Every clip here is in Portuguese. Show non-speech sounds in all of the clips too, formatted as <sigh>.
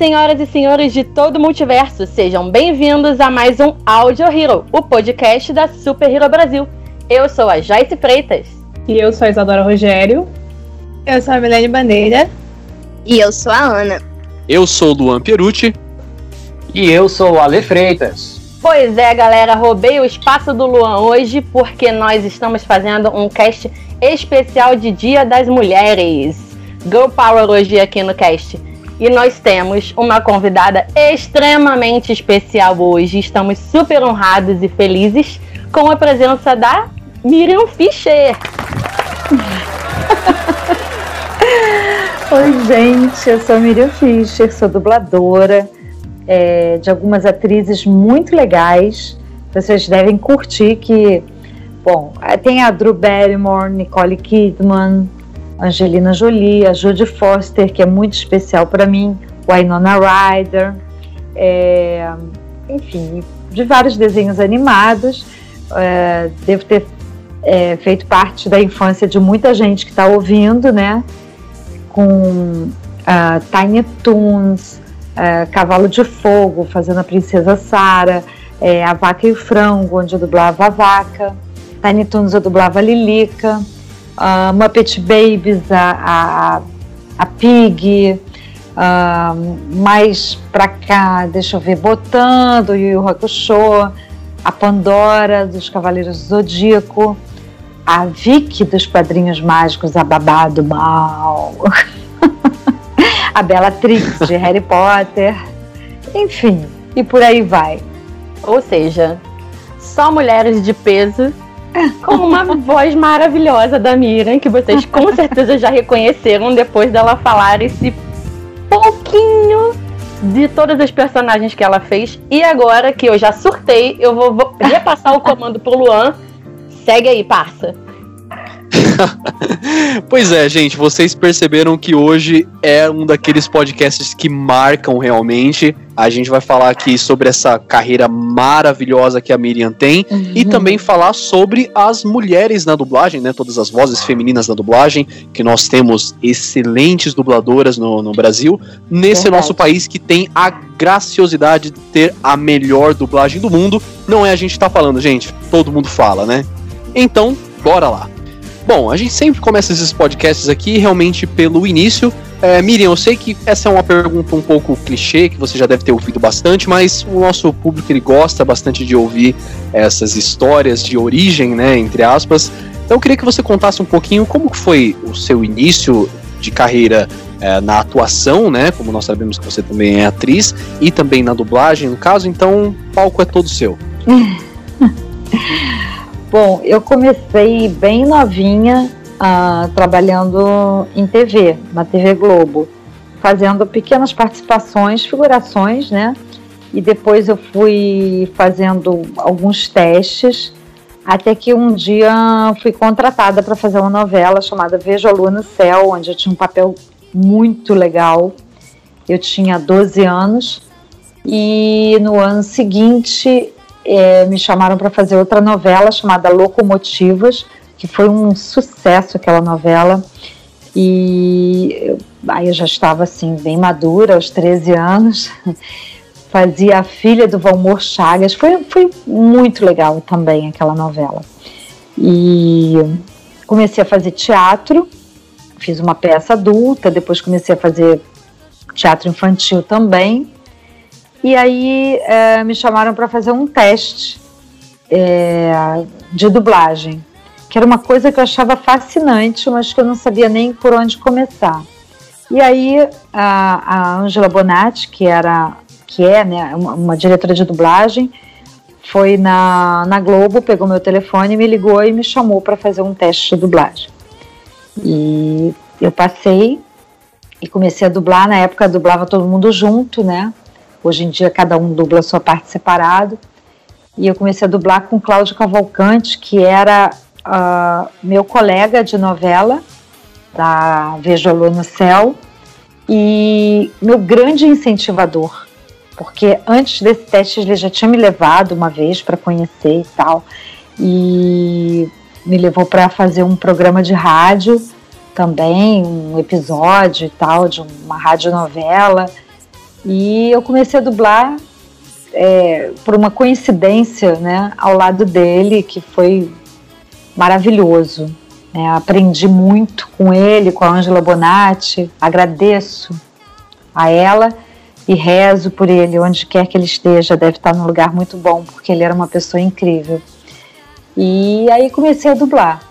Senhoras e senhores de todo o multiverso, sejam bem-vindos a mais um Audio Hero, o podcast da Super Hero Brasil. Eu sou a Joyce Freitas. E eu sou a Isadora Rogério. Eu sou a Milene Bandeira. E eu sou a Ana. Eu sou o Luan Pierucci. E eu sou o Ale Freitas. Pois é, galera, roubei o espaço do Luan hoje porque nós estamos fazendo um cast especial de Dia das Mulheres. Girl Power hoje aqui no cast. E nós temos uma convidada extremamente especial hoje. Estamos super honrados e felizes com a presença da Miriam Fischer. <laughs> Oi, gente, eu sou a Miriam Fischer, sou dubladora é, de algumas atrizes muito legais. Vocês devem curtir que, bom, tem a Drew Barrymore, Nicole Kidman, Angelina Jolie, a Jodie Foster, que é muito especial para mim, Winona Ryder, é, enfim, de vários desenhos animados. É, devo ter é, feito parte da infância de muita gente que está ouvindo, né? Com uh, Tiny Toons, uh, Cavalo de Fogo, fazendo a Princesa Sara, é, A Vaca e o Frango, onde eu dublava a vaca. Tiny Toons eu dublava a Lilica uh, Muppet Babies, a, a, a Pig, uh, mais pra cá, deixa eu ver, Botando, Yu Yu Hakusho, a Pandora dos Cavaleiros do Zodíaco, a Vicky dos Padrinhos Mágicos, a Babá do Mal, <laughs> a Bellatrix de <laughs> Harry Potter, enfim, e por aí vai. Ou seja, só mulheres de peso com uma voz maravilhosa da Miriam, que vocês com certeza já reconheceram depois dela falar esse pouquinho de todas as personagens que ela fez. E agora que eu já surtei, eu vou, vou repassar o comando pro Luan. Segue aí, parça. <laughs> pois é, gente, vocês perceberam que hoje é um daqueles podcasts que marcam realmente. A gente vai falar aqui sobre essa carreira maravilhosa que a Miriam tem uhum. e também falar sobre as mulheres na dublagem, né? Todas as vozes femininas na dublagem, que nós temos excelentes dubladoras no, no Brasil, nesse Verdade. nosso país que tem a graciosidade de ter a melhor dublagem do mundo. Não é a gente tá falando, gente, todo mundo fala, né? Então, bora lá. Bom, a gente sempre começa esses podcasts aqui realmente pelo início. É, Miriam, eu sei que essa é uma pergunta um pouco clichê, que você já deve ter ouvido bastante, mas o nosso público ele gosta bastante de ouvir essas histórias de origem, né, entre aspas. Então eu queria que você contasse um pouquinho como foi o seu início de carreira é, na atuação, né, como nós sabemos que você também é atriz, e também na dublagem, no caso, então o palco é todo seu. <laughs> Bom, eu comecei bem novinha uh, trabalhando em TV, na TV Globo, fazendo pequenas participações, figurações, né? E depois eu fui fazendo alguns testes, até que um dia fui contratada para fazer uma novela chamada Vejo a Lua no Céu, onde eu tinha um papel muito legal. Eu tinha 12 anos e no ano seguinte é, me chamaram para fazer outra novela chamada Locomotivas, que foi um sucesso aquela novela. E aí eu já estava assim, bem madura, aos 13 anos. <laughs> Fazia a filha do Valmor Chagas. Foi, foi muito legal também aquela novela. E comecei a fazer teatro, fiz uma peça adulta, depois comecei a fazer teatro infantil também. E aí é, me chamaram para fazer um teste é, de dublagem, que era uma coisa que eu achava fascinante, mas que eu não sabia nem por onde começar. E aí a, a Angela Bonatti, que era que é né, uma, uma diretora de dublagem, foi na, na Globo, pegou meu telefone, me ligou e me chamou para fazer um teste de dublagem. E eu passei e comecei a dublar. Na época dublava todo mundo junto, né? Hoje em dia cada um dubla a sua parte separado. E eu comecei a dublar com Cláudio Cavalcante, que era uh, meu colega de novela, da Vejo a Lua no Céu, e meu grande incentivador, porque antes desse teste ele já tinha me levado uma vez para conhecer e tal, e me levou para fazer um programa de rádio também, um episódio e tal, de uma radionovela. E eu comecei a dublar é, por uma coincidência, né, ao lado dele, que foi maravilhoso. É, aprendi muito com ele, com a Angela Bonatti. Agradeço a ela e rezo por ele, onde quer que ele esteja. Deve estar num lugar muito bom, porque ele era uma pessoa incrível. E aí comecei a dublar.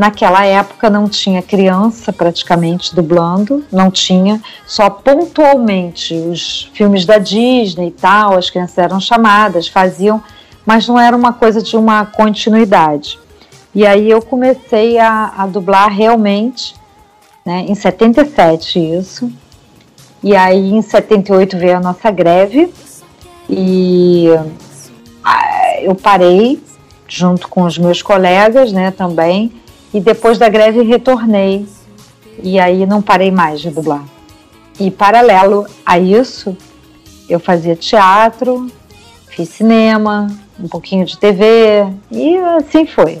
Naquela época não tinha criança praticamente dublando, não tinha, só pontualmente os filmes da Disney e tal, as crianças eram chamadas, faziam, mas não era uma coisa de uma continuidade. E aí eu comecei a, a dublar realmente, né, em 77 isso, e aí em 78 veio a nossa greve e ah, eu parei junto com os meus colegas, né, também. E depois da greve retornei e aí não parei mais de dublar. E paralelo a isso, eu fazia teatro, fiz cinema, um pouquinho de TV e assim foi.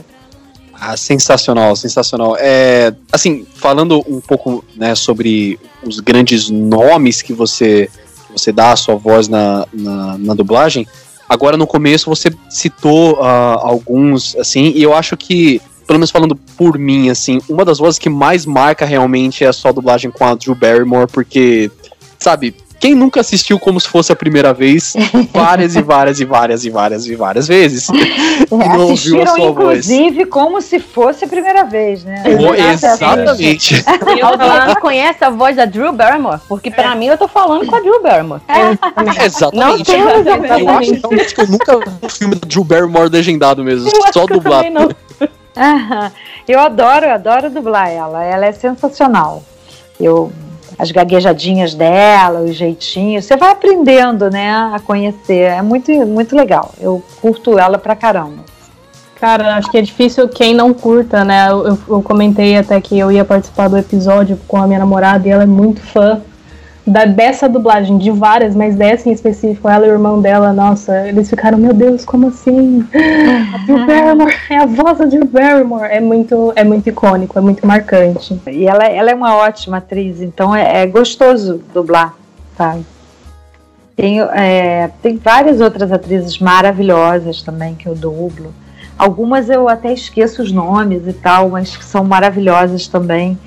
Ah, sensacional, sensacional. É, assim, falando um pouco né, sobre os grandes nomes que você, você dá à sua voz na, na, na dublagem, Agora no começo você citou uh, alguns, assim, e eu acho que, pelo menos falando por mim, assim, uma das vozes que mais marca realmente é a sua dublagem com a Drew Barrymore, porque, sabe, quem nunca assistiu como se fosse a primeira vez, <laughs> várias e várias e várias e várias e várias vezes. É, <laughs> não ouviu a sua inclusive, voz. como se fosse a primeira vez, né? Oh, exatamente. <laughs> Alguém conhece a voz da Drew Barrymore? Porque pra é. mim eu tô falando com a Drew Barrymore. É. Exatamente. Não eu acho que eu nunca vi um filme da Drew Barrymore legendado mesmo, eu só dublado. Eu adoro, eu adoro dublar ela. Ela é sensacional. Eu as gaguejadinhas dela, os jeitinhos. Você vai aprendendo, né, a conhecer. É muito, muito legal. Eu curto ela pra caramba. Cara, acho que é difícil quem não curta, né? Eu, eu, comentei até que eu ia participar do episódio com a minha namorada e ela é muito fã da, dessa dublagem, de várias, mas dessa em específico, ela e o irmão dela, nossa, eles ficaram, meu Deus, como assim? A Drew Barrymore, é a voz da Drew Barrymore. É muito, é muito icônico, é muito marcante. E ela, ela é uma ótima atriz, então é, é gostoso dublar, sabe? Tem, é, tem várias outras atrizes maravilhosas também que eu dublo. Algumas eu até esqueço os nomes e tal, mas que são maravilhosas também.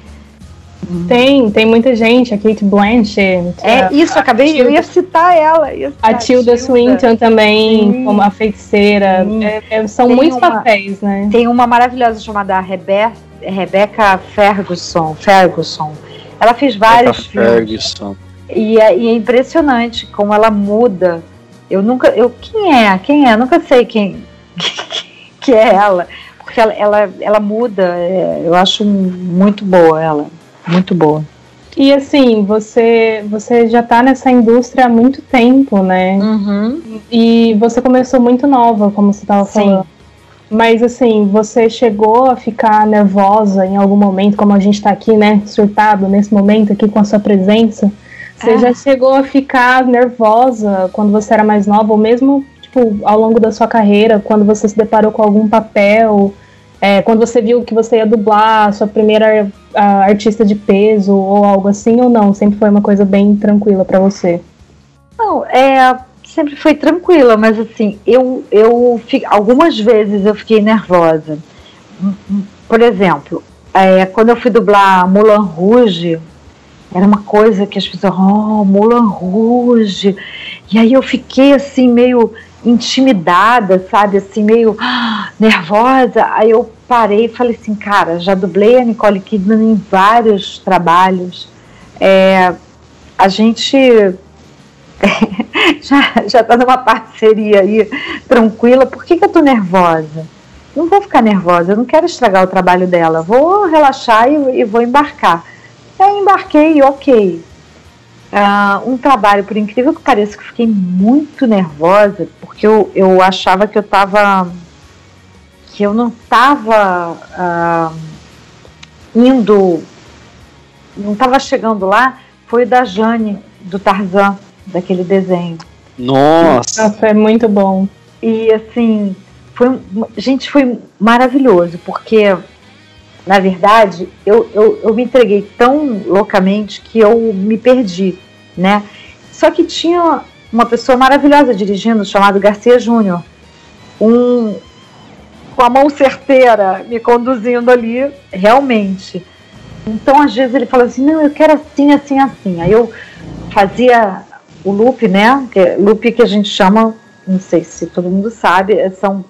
Tem, tem muita gente, a Kate Blanchett. É isso, acabei, Tilda, eu ia citar ela. Ia citar a Tilda, Swinton também, Sim. como a feiticeira. É, é, são tem muitos uma, papéis, né? Tem uma maravilhosa chamada Rebe Rebecca Ferguson. Ferguson. Ela fez vários filmes. Ferguson. E é, e é impressionante como ela muda. Eu nunca. Eu, quem é? Quem é? Eu nunca sei quem <laughs> que é ela. Porque ela, ela, ela muda. É, eu acho muito boa ela muito boa. E assim, você, você já está nessa indústria há muito tempo, né? Uhum. E você começou muito nova, como você estava falando. Mas assim, você chegou a ficar nervosa em algum momento, como a gente está aqui, né? Surtado nesse momento aqui com a sua presença. Você ah. já chegou a ficar nervosa quando você era mais nova, ou mesmo tipo, ao longo da sua carreira, quando você se deparou com algum papel é, quando você viu que você ia dublar sua primeira a, artista de peso ou algo assim, ou não? Sempre foi uma coisa bem tranquila para você? Não, é, sempre foi tranquila, mas assim, eu, eu algumas vezes eu fiquei nervosa. Por exemplo, é, quando eu fui dublar Mulan Rouge, era uma coisa que as pessoas, oh, Mulan Rouge. E aí eu fiquei assim, meio intimidada, sabe, assim, meio ah, <gasps> nervosa. Aí eu parei e falei assim, cara, já dublei a Nicole Kidman em vários trabalhos. É, a gente <laughs> já, já tá numa parceria aí tranquila, por que, que eu tô nervosa? Não vou ficar nervosa, eu não quero estragar o trabalho dela, vou relaxar e, e vou embarcar. Aí embarquei, ok. Uh, um trabalho, por incrível que pareça, que eu fiquei muito nervosa, porque eu, eu achava que eu estava. que eu não estava uh, indo. não estava chegando lá, foi da Jane, do Tarzan, daquele desenho. Nossa! Nossa, é muito bom. E assim, foi, gente, foi maravilhoso, porque na verdade eu, eu, eu me entreguei tão loucamente que eu me perdi, né? Só que tinha uma pessoa maravilhosa dirigindo, chamado Garcia Júnior, um com a mão certeira me conduzindo ali, realmente. Então, às vezes ele falava assim: "Não, eu quero assim, assim, assim". Aí eu fazia o loop, né? Que é loop que a gente chama, não sei se todo mundo sabe, são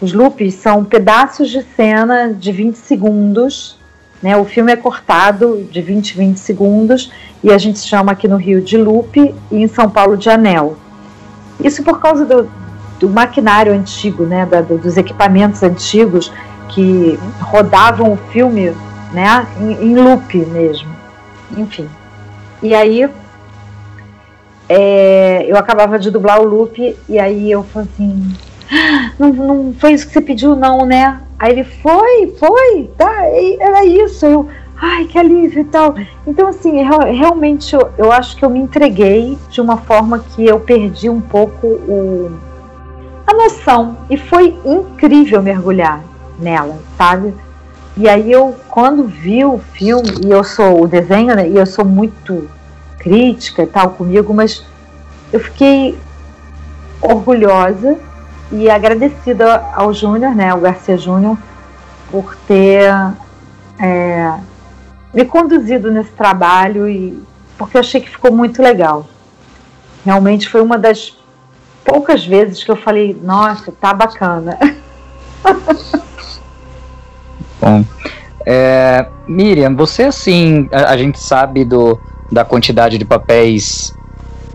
os loops são pedaços de cena de 20 segundos, né? O filme é cortado de 20 a 20 segundos e a gente chama aqui no Rio de loop e em São Paulo de anel. Isso por causa do, do maquinário antigo, né? Da, do, dos equipamentos antigos que rodavam o filme, né? Em, em loop mesmo. Enfim. E aí é, eu acabava de dublar o loop e aí eu falei assim, não, não foi isso que você pediu não, né? Aí ele foi, foi, tá, era isso. Eu, ai, que alívio e tal. Então, assim, realmente eu, eu acho que eu me entreguei de uma forma que eu perdi um pouco o, a noção. E foi incrível mergulhar nela, sabe? E aí eu, quando vi o filme, e eu sou o desenho, né, e eu sou muito crítica e tal comigo, mas eu fiquei orgulhosa e agradecida ao Júnior, né, ao Garcia Júnior, por ter é, me conduzido nesse trabalho e porque eu achei que ficou muito legal. Realmente foi uma das poucas vezes que eu falei, nossa, tá bacana. <laughs> Bom, é, Miriam, você assim, a, a gente sabe do, da quantidade de papéis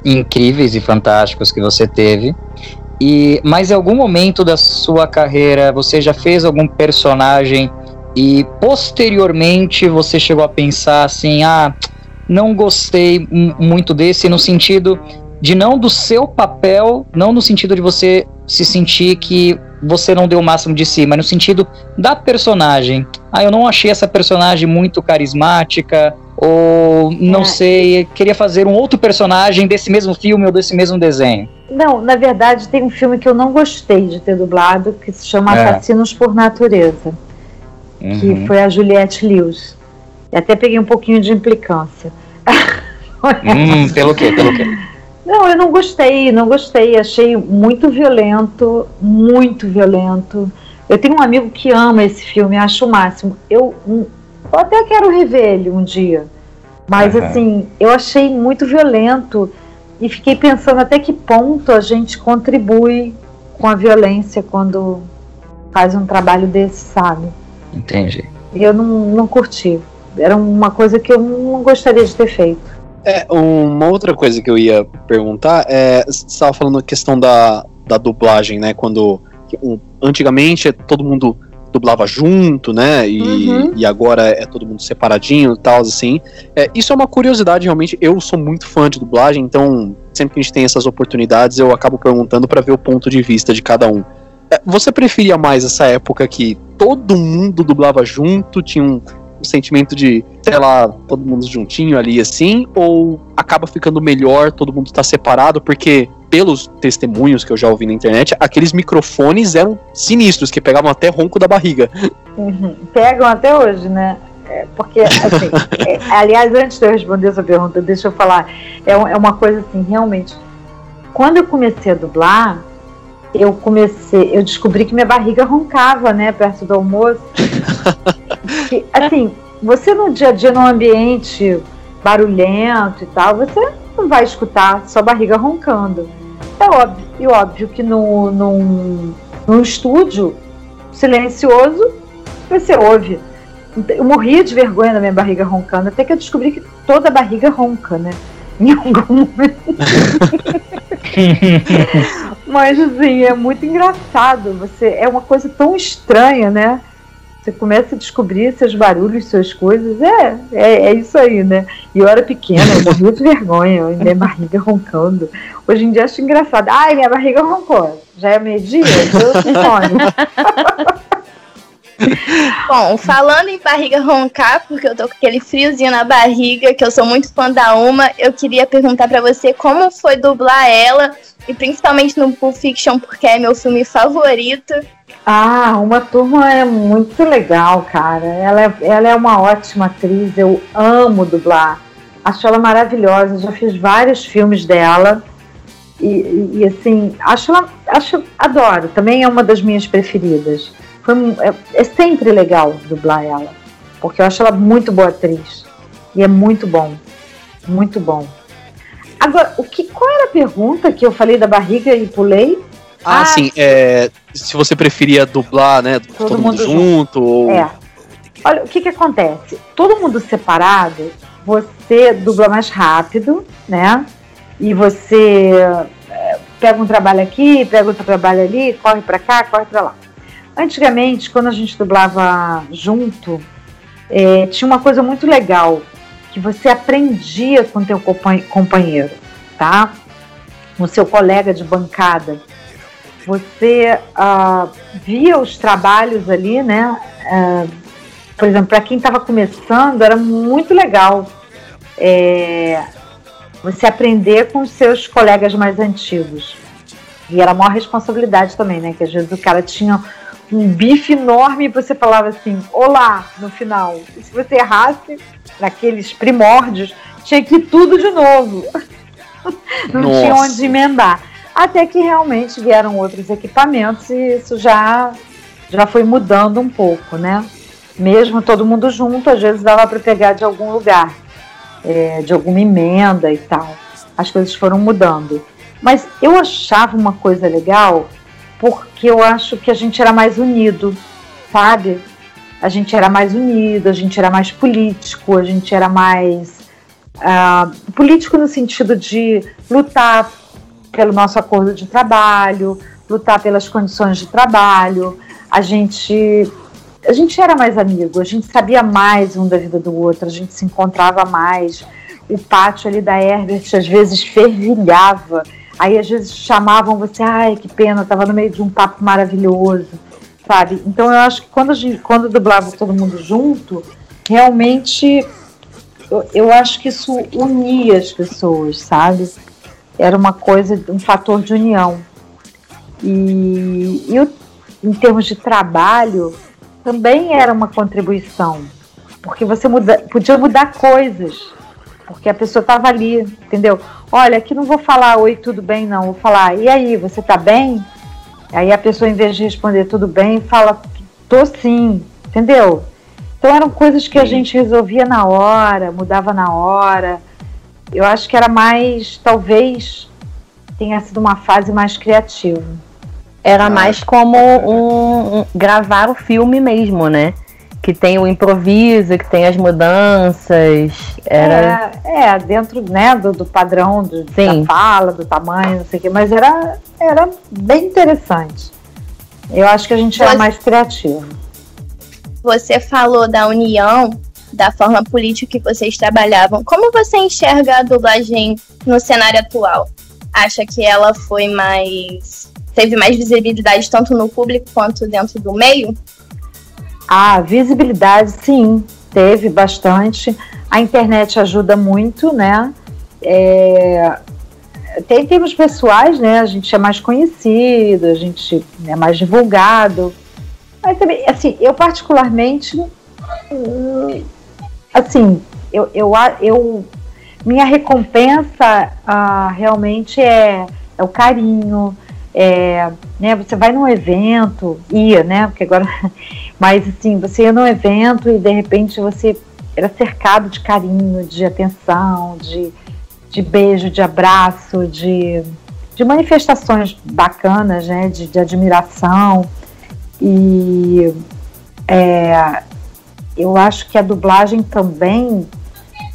incríveis e fantásticos que você teve. E mas em algum momento da sua carreira você já fez algum personagem e posteriormente você chegou a pensar assim, ah, não gostei muito desse no sentido de não do seu papel, não no sentido de você se sentir que você não deu o máximo de si, mas no sentido da personagem. Ah, eu não achei essa personagem muito carismática, ou não é. sei, queria fazer um outro personagem desse mesmo filme ou desse mesmo desenho. Não, na verdade tem um filme que eu não gostei de ter dublado, que se chama é. Assassinos por Natureza, uhum. que foi a Juliette Lewis. E até peguei um pouquinho de implicância. hum, pelo quê? Pelo quê? <laughs> Não, eu não gostei, não gostei. Achei muito violento, muito violento. Eu tenho um amigo que ama esse filme, acho o máximo. Eu eu até quero rever ele um dia. Mas uhum. assim, eu achei muito violento e fiquei pensando até que ponto a gente contribui com a violência quando faz um trabalho desse, sabe? Entendi. E eu não, não curti. Era uma coisa que eu não gostaria de ter feito. É, uma outra coisa que eu ia perguntar é, você estava falando a questão da, da dublagem, né? Quando antigamente todo mundo dublava junto, né? E, uhum. e agora é todo mundo separadinho e tal, assim. É, isso é uma curiosidade, realmente. Eu sou muito fã de dublagem, então sempre que a gente tem essas oportunidades, eu acabo perguntando para ver o ponto de vista de cada um. É, você preferia mais essa época que todo mundo dublava junto, tinha um, um sentimento de, sei lá, todo mundo juntinho ali assim, ou acaba ficando melhor, todo mundo tá separado, porque pelos testemunhos que eu já ouvi na internet, aqueles microfones eram sinistros, que pegavam até ronco da barriga. Uhum. Pegam até hoje, né? É, porque, assim, <laughs> é, aliás, antes de eu responder essa pergunta, deixa eu falar, é, é uma coisa assim, realmente. Quando eu comecei a dublar, eu comecei, eu descobri que minha barriga roncava, né, perto do almoço. <laughs> que, assim, você no dia a dia, num ambiente barulhento e tal, você não vai escutar sua barriga roncando. É óbvio, e óbvio que no, num, num estúdio silencioso você ouve. Eu morria de vergonha na minha barriga roncando, até que eu descobri que toda barriga ronca, né? <laughs> Em algum momento. <laughs> Mas assim, é muito engraçado. Você é uma coisa tão estranha, né? Você começa a descobrir seus barulhos, suas coisas. É, é, é isso aí, né? E eu era pequena, eu morria de vergonha, minha barriga roncando. Hoje em dia acho engraçado. Ai, minha barriga roncou. Já é meio-dia? Sonho. <laughs> Bom, falando em barriga roncar, porque eu tô com aquele friozinho na barriga, que eu sou muito fã da Uma, eu queria perguntar para você como foi dublar ela, e principalmente no Pulp Fiction, porque é meu filme favorito. Ah, Uma Turma é muito legal, cara. Ela é, ela é uma ótima atriz, eu amo dublar. Acho ela maravilhosa, já fiz vários filmes dela. E, e, assim, acho ela, acho, adoro, também é uma das minhas preferidas. Foi, é, é, sempre legal dublar ela, porque eu acho ela muito boa atriz. E é muito bom. Muito bom. Agora, o que, qual era a pergunta que eu falei da barriga e pulei? Ah, ah sim. É, se você preferia dublar, né? Todo, todo mundo, mundo, junto. Ou... É. Olha, o que, que acontece? Todo mundo separado, você dubla mais rápido, né? E você é, pega um trabalho aqui, pega outro trabalho ali, corre para cá, corre para lá. Antigamente, quando a gente dublava junto, é, tinha uma coisa muito legal, que você aprendia com teu companheiro, tá? O seu colega de bancada. Você uh, via os trabalhos ali, né? Uh, por exemplo, para quem estava começando, era muito legal é, você aprender com os seus colegas mais antigos. E era a maior responsabilidade também, né? Que às vezes o cara tinha um bife enorme e você falava assim, olá, no final. E se você errasse, naqueles primórdios, tinha que ir tudo de novo. <laughs> Não Nossa. tinha onde emendar. Até que realmente vieram outros equipamentos e isso já, já foi mudando um pouco, né? Mesmo todo mundo junto, às vezes dava para pegar de algum lugar, é, de alguma emenda e tal. As coisas foram mudando. Mas eu achava uma coisa legal porque eu acho que a gente era mais unido, sabe? A gente era mais unido, a gente era mais político, a gente era mais uh, político no sentido de lutar pelo nosso acordo de trabalho, lutar pelas condições de trabalho. A gente a gente era mais amigo, a gente sabia mais um da vida do outro, a gente se encontrava mais. O pátio ali da Herbert às vezes fervilhava Aí às vezes chamavam você, ai, que pena, tava no meio de um papo maravilhoso, sabe? Então eu acho que quando, gente, quando dublava todo mundo junto, realmente eu, eu acho que isso unia as pessoas, sabe? Era uma coisa, um fator de união. E, e em termos de trabalho, também era uma contribuição, porque você muda, podia mudar coisas porque a pessoa estava ali, entendeu? Olha, aqui não vou falar oi, tudo bem, não. Vou falar, e aí, você tá bem? Aí a pessoa, em vez de responder tudo bem, fala, tô sim, entendeu? Então eram coisas que a gente resolvia na hora, mudava na hora. Eu acho que era mais, talvez tenha sido uma fase mais criativa. Era mais como um, um gravar o filme mesmo, né? que tem o improviso, que tem as mudanças. Era... É, é dentro né, do, do padrão do, da fala, do tamanho, não sei o quê, mas era, era bem interessante. Eu acho que a gente era mais criativo. Você falou da união, da forma política que vocês trabalhavam. Como você enxerga a dublagem no cenário atual? Acha que ela foi mais. teve mais visibilidade tanto no público quanto dentro do meio? A visibilidade, sim, teve bastante. A internet ajuda muito, né? É, tem termos pessoais, né? A gente é mais conhecido, a gente é mais divulgado. Mas também, assim, eu particularmente, assim, eu, eu, eu minha recompensa ah, realmente é, é o carinho, é, né, você vai num evento, ia, né? Porque agora <laughs> mas assim, você ia num evento e de repente você era cercado de carinho, de atenção, de, de beijo, de abraço, de, de manifestações bacanas, né? De, de admiração. E é, eu acho que a dublagem também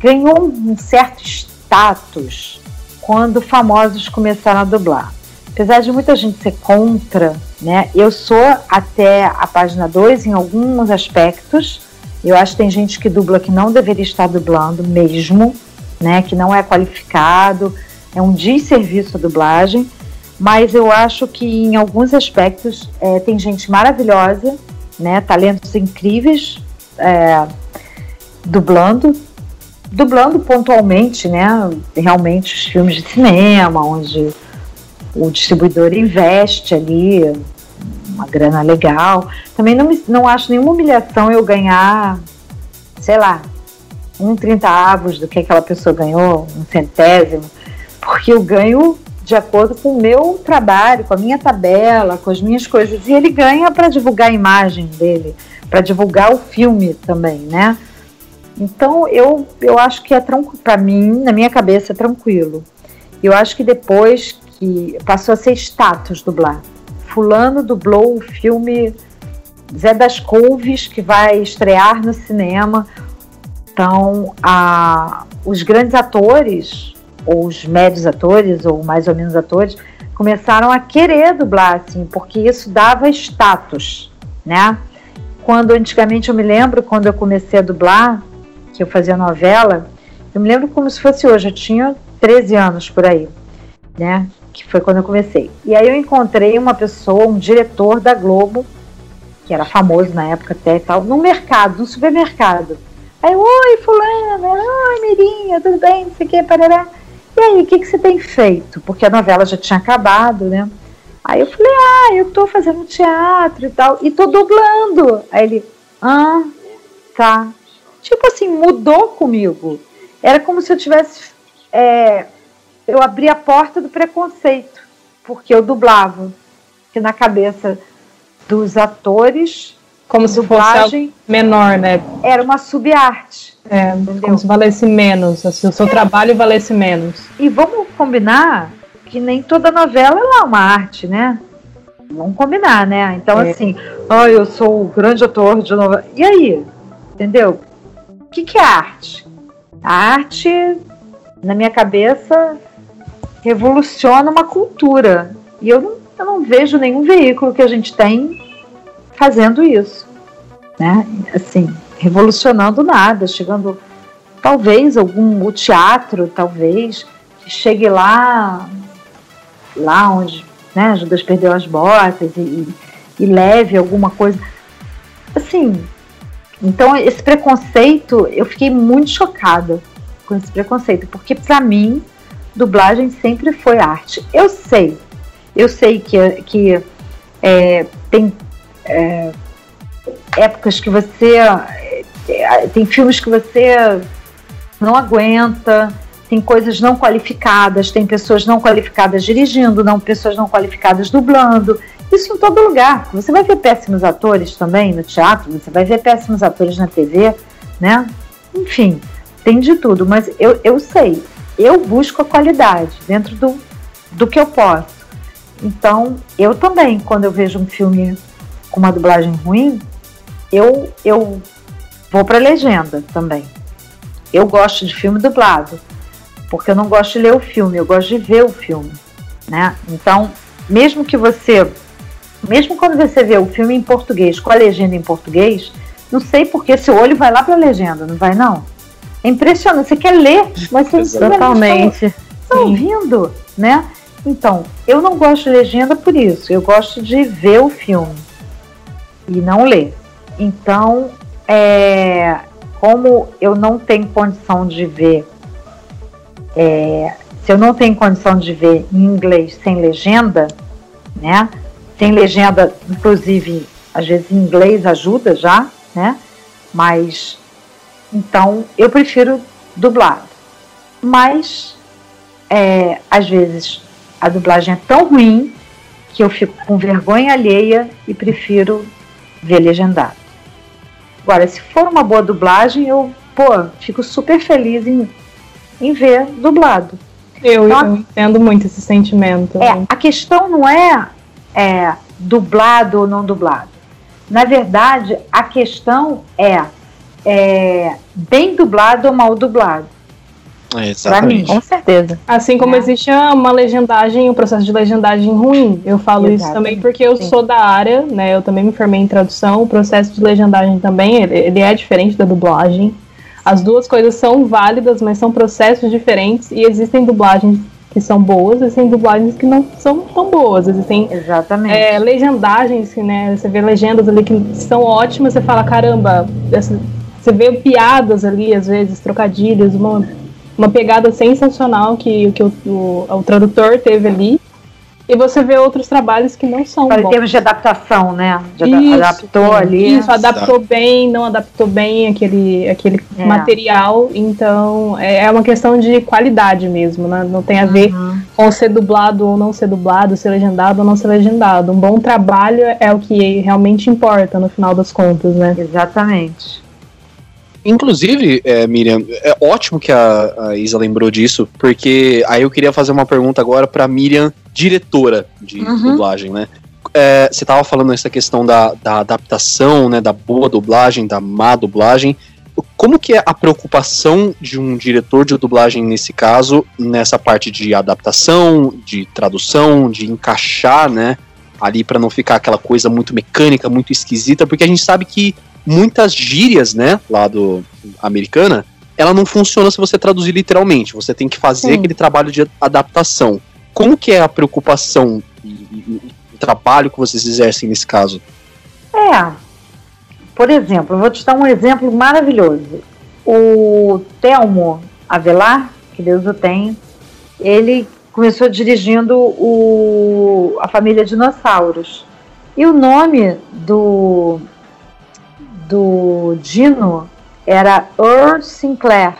ganhou um certo status quando famosos começaram a dublar. Apesar de muita gente ser contra Né? Eu sou até a página 2 em alguns aspectos. Eu acho que tem gente que dubla que não deveria estar dublando mesmo, né? que não é qualificado, é um desserviço a dublagem. Mas eu acho que em alguns aspectos é, tem gente maravilhosa, né? talentos incríveis é, dublando, dublando pontualmente, né? Realmente os filmes de cinema, onde o distribuidor investe ali uma grana legal. Também não, me, não acho nenhuma humilhação eu ganhar, sei lá, um trinta avos do que aquela pessoa ganhou, um centésimo, porque eu ganho de acordo com o meu trabalho, com a minha tabela, com as minhas coisas. E ele ganha para divulgar a imagem dele, para divulgar o filme também, né? Então eu, eu acho que é tranquilo, para mim, na minha cabeça, é tranquilo. Eu acho que depois que passou a ser status dublar. Fulano dublou o filme Zé das Couves, que vai estrear no cinema. Então, a, os grandes atores, ou os médios atores, ou mais ou menos atores, começaram a querer dublar, assim, porque isso dava status, né? Quando antigamente eu me lembro, quando eu comecei a dublar, que eu fazia novela, eu me lembro como se fosse hoje, eu tinha 13 anos por aí, né? Que foi quando eu comecei. E aí eu encontrei uma pessoa, um diretor da Globo, que era famoso na época até e tal, no mercado, no supermercado. Aí, oi, fulana, oi, Mirinha, tudo bem, não sei o que, parará. E aí, o que, que você tem feito? Porque a novela já tinha acabado, né? Aí eu falei, ah, eu tô fazendo teatro e tal, e tô dublando. Aí ele, ah, tá tipo assim, mudou comigo. Era como se eu tivesse. É, eu abri a porta do preconceito, porque eu dublava. Que na cabeça dos atores, como se fosse menor, né? Era uma subarte. É, entendeu? como se valesse menos, assim, o seu é. trabalho valesse menos. E vamos combinar que nem toda novela é lá uma arte, né? Vamos combinar, né? Então, é. assim, oh, eu sou o grande ator de novela. E aí? Entendeu? O que, que é arte? A arte, na minha cabeça, revoluciona uma cultura. E eu não, eu não vejo nenhum veículo que a gente tem fazendo isso. Né? Assim, revolucionando nada, chegando talvez algum o teatro, talvez, que chegue lá, lá onde né, Judas perdeu as botas e, e, e leve alguma coisa. Assim, então, esse preconceito, eu fiquei muito chocada com esse preconceito, porque para mim, dublagem sempre foi arte. Eu sei, eu sei que, que é, tem é, épocas que você. É, tem filmes que você não aguenta, tem coisas não qualificadas, tem pessoas não qualificadas dirigindo, não pessoas não qualificadas dublando. Isso em todo lugar. Você vai ver péssimos atores também no teatro, você vai ver péssimos atores na TV, né? Enfim, tem de tudo, mas eu, eu sei, eu busco a qualidade dentro do, do que eu posso. Então, eu também, quando eu vejo um filme com uma dublagem ruim, eu, eu vou para legenda também. Eu gosto de filme dublado, porque eu não gosto de ler o filme, eu gosto de ver o filme, né? Então, mesmo que você mesmo quando você vê o filme em português, com a legenda em português, não sei porque seu olho vai lá para a legenda, não vai não? É impressionante, você quer ler, mas você <laughs> Totalmente. está ouvindo, né? Então, eu não gosto de legenda por isso, eu gosto de ver o filme e não ler. Então, é, como eu não tenho condição de ver, é, se eu não tenho condição de ver em inglês sem legenda, né? Tem legenda, inclusive, às vezes em inglês ajuda já, né? Mas então eu prefiro dublado. Mas é, às vezes a dublagem é tão ruim que eu fico com vergonha alheia e prefiro ver legendado. Agora, se for uma boa dublagem, eu, pô, fico super feliz em, em ver dublado. Eu, então, eu entendo muito esse sentimento. É, a questão não é é, dublado ou não dublado. Na verdade, a questão é, é bem dublado ou mal dublado. É, Pra mim. Com certeza. Assim como É. existe uma legendagem, um processo de legendagem ruim. Eu falo isso Exatamente, também porque eu sim. sou da área, né? Eu também me formei em tradução. O processo de legendagem também, ele, ele é diferente da dublagem. As duas coisas são válidas, mas são processos diferentes e existem dublagens que são boas, existem dublagens que não são tão boas. Existem Exatamente. é, legendagens, que, né? Você vê legendas ali que são ótimas, você fala, caramba, essa- você vê piadas ali, às vezes, trocadilhos, uma, uma pegada sensacional que, que o, o, o tradutor teve ali. E você vê outros trabalhos que não são Para termos de adaptação, né? De Isso, adaptou ali. Isso, adaptou bem, não adaptou bem aquele, aquele É. material. Então, é, é uma questão de qualidade mesmo, né? Não tem a ver Uhum. com ser dublado ou não ser dublado, ser legendado ou não ser legendado. Um bom trabalho é o que realmente importa no final das contas, né? Exatamente. Inclusive, é, Miriam, é ótimo que a, a Isa lembrou disso, porque aí eu queria fazer uma pergunta agora pra Miriam, diretora de Uhum. dublagem, né? É, você tava falando essa questão da, da adaptação, né, da boa dublagem, da má dublagem. Como que é a preocupação de um diretor de dublagem nesse caso, nessa parte de adaptação, de tradução, de encaixar, né, ali pra não ficar aquela coisa muito mecânica, muito esquisita, porque a gente sabe que muitas gírias, né, lá do americana, ela não funciona se você traduzir literalmente. Você tem que fazer Sim. aquele trabalho de adaptação. Como que é a preocupação e, e- e o trabalho que vocês exercem nesse caso? É. Por exemplo, eu vou te dar um exemplo maravilhoso. O Telmo Avelar, que Deus o tenha, ele começou dirigindo o, a família Dinossauros. E o nome do, do Dino era Earl Sinclair.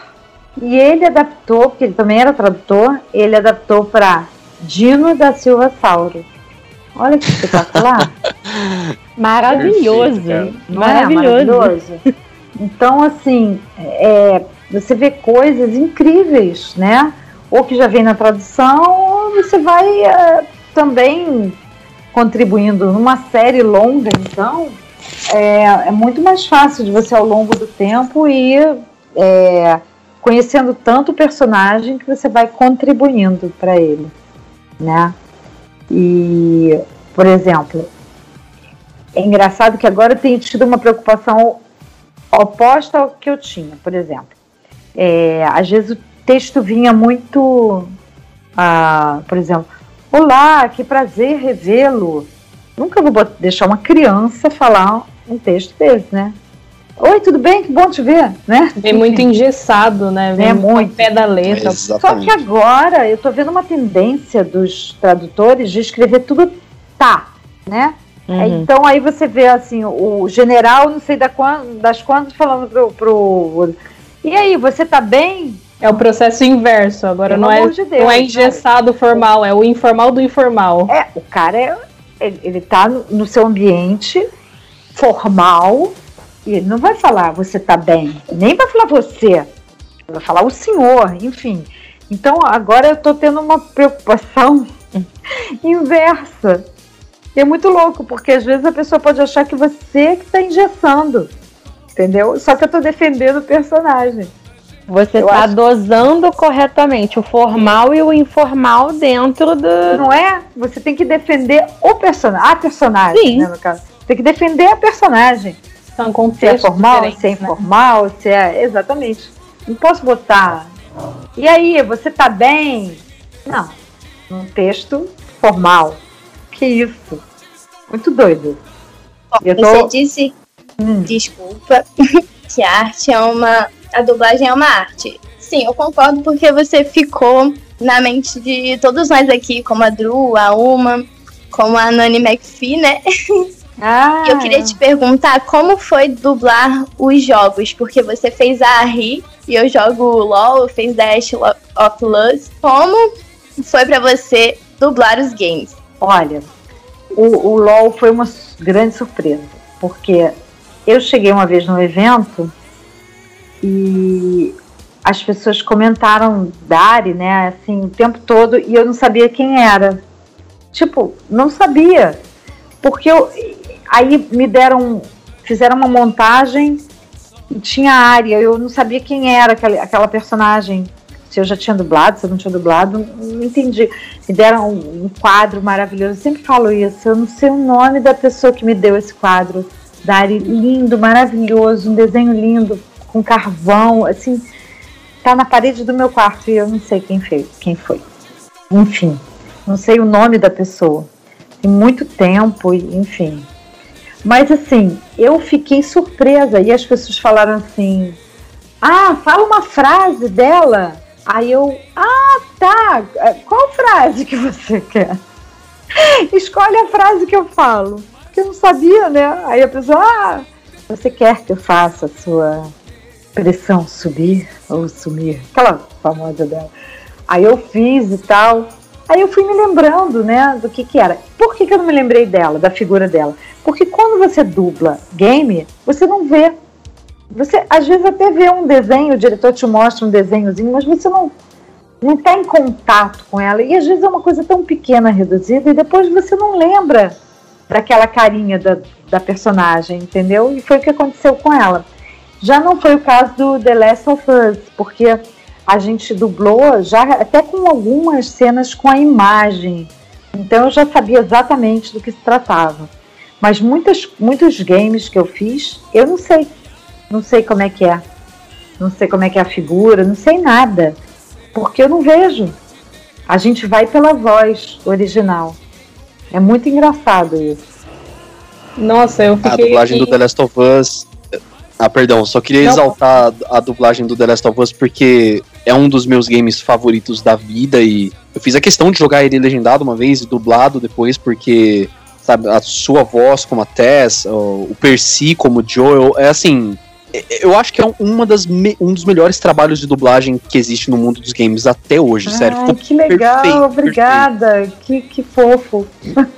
E ele adaptou, porque ele também era tradutor, ele adaptou para Dino da Silva Sauro. Olha que espetacular. <laughs> Maravilhoso. Perfeito, é Maravilhoso. maravilhoso? Então, assim, é, você vê coisas incríveis, né? Ou que já vem na tradução, ou você vai é, também contribuindo numa série longa, então é, é muito mais fácil de você ao longo do tempo ir é, conhecendo tanto o personagem que você vai contribuindo para ele, né? E, por exemplo, é engraçado que agora eu tenho tido uma preocupação oposta ao que eu tinha, por exemplo. É, às vezes o texto vinha muito, ah, por exemplo, Olá, que prazer revê-lo. Nunca vou deixar uma criança falar um texto desse, né? Oi, tudo bem? Que bom te ver, né? Vem muito engessado, né? Vem É muito pé da letra. Só que agora eu tô vendo uma tendência dos tradutores de escrever tudo tá, né? Uhum. Então aí você vê assim, o general, não sei da quan- das quantas, falando pro, pro. E aí, você tá bem? É o processo inverso. Agora Pelo não é, de Deus, não é né? engessado formal, é o informal do informal. É, o cara é. Ele, ele tá no, seu ambiente formal e ele não vai falar você tá bem, nem vai falar você, vai falar o senhor, enfim. Então agora eu tô tendo uma preocupação <laughs> inversa. E é muito louco, porque às vezes a pessoa pode achar que você que tá engessando. Entendeu? Só que eu tô defendendo o personagem. Você Eu tá acho- dosando corretamente o formal e o informal dentro do. Não é? Você tem que defender o personagem, a personagem, Sim. né, no caso. Tem que defender a personagem. São Se é formal, se é né? informal, se é. Exatamente. Não posso botar. E aí, você tá bem? Não. Num texto formal. Que isso? Muito doido. Eu tô- Você disse, Hum. desculpa, <laughs> que a arte é uma. A dublagem é uma arte. Sim, eu concordo porque você ficou na mente de todos nós aqui, como a Drew, a Uma, como a Nani McPhee, né? <laughs> Ah, eu queria te perguntar como foi dublar os jogos, porque você fez a Ri e eu jogo LOL, eu fiz Dash of Luz. Como foi pra você dublar os games? Olha, o, o LOL foi uma grande surpresa, porque eu cheguei uma vez num evento e as pessoas comentaram Dari, né, assim, o tempo todo, e eu não sabia quem era. Tipo, não sabia. Porque eu, aí me deram, fizeram uma montagem e tinha a área, eu não sabia quem era aquela, aquela personagem. se eu já tinha dublado, se eu não tinha dublado, não entendi. Me deram um, um quadro maravilhoso, eu sempre falo isso, eu não sei o nome da pessoa que me deu esse quadro. Dari, lindo, maravilhoso, um desenho lindo, com carvão, assim, tá na parede do meu quarto e eu não sei quem fez, quem foi. Enfim, não sei o nome da pessoa. Tem muito tempo, enfim. Mas assim, eu fiquei surpresa e as pessoas falaram assim: "Ah, fala uma frase dela". Aí eu: "Ah, tá. Qual frase que você <laughs> quer?" Escolhe a frase que eu falo. Porque eu não sabia, né? Aí a pessoa: "Ah, você quer que eu faça a sua pressão subir ou sumir?" Aquela famosa dela. Aí eu fiz e tal. Aí eu fui me lembrando, né, do que que era. Por que, que eu não me lembrei dela, da figura dela? Porque quando você dubla game, você não vê. Você às vezes até vê um desenho, o diretor te mostra um desenhozinho, mas você não não está em contato com ela. E às vezes é uma coisa tão pequena, reduzida, e depois você não lembra daquela carinha da, da personagem, entendeu? E foi o que aconteceu com ela. Já não foi o caso do The Last of Us, porque a gente dublou já até com algumas cenas com a imagem. Então eu já sabia exatamente do que se tratava. Mas muitas, muitos games que eu fiz, eu não sei. Não sei como é que é. Não sei como é que é a figura, não sei nada. Porque eu não vejo. A gente vai pela voz original. É muito engraçado isso. Nossa, eu fiquei. A dublagem aqui... do The Last of Us. Ah, perdão, só queria não. exaltar a dublagem do The Last of Us porque é um dos meus games favoritos da vida e eu fiz a questão de jogar ele legendado uma vez e dublado depois porque sabe, a sua voz como a Tess, o Percy como Joel, é assim, eu acho que é uma das um dos melhores trabalhos de dublagem que existe no mundo dos games até hoje, Ai, sério. que legal, perfeito, obrigada, perfeito. Que, que fofo. <laughs>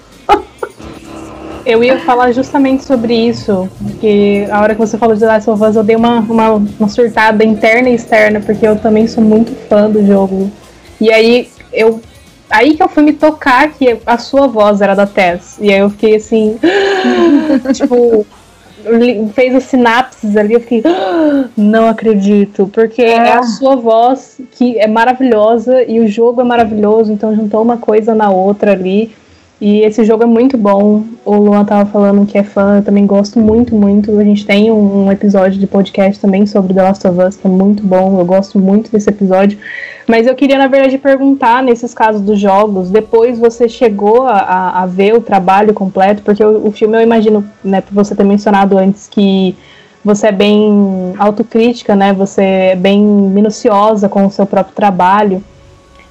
Eu ia falar justamente sobre isso, porque a hora que você falou de Last of Us, eu dei uma, uma, uma surtada interna e externa, porque eu também sou muito fã do jogo. E aí eu aí que eu fui me tocar que a sua voz era da Tess. E aí eu fiquei assim, <gasps> tipo, fez os sinapses ali, eu fiquei, <gasps> não acredito, porque é. é. a sua voz que é maravilhosa e o jogo é maravilhoso, então juntou uma coisa na outra ali. E esse jogo é muito bom. O Luan tava falando que é fã, eu também gosto muito, muito. A gente tem um, episódio de podcast também sobre The Last of Us, que é muito bom. Eu gosto muito desse episódio. Mas eu queria, na verdade, perguntar, nesses casos dos jogos, depois você chegou a, a ver o trabalho completo? Porque o, o filme, eu imagino, né, por você ter mencionado antes que você é bem autocrítica, né? Você é bem minuciosa com o seu próprio trabalho.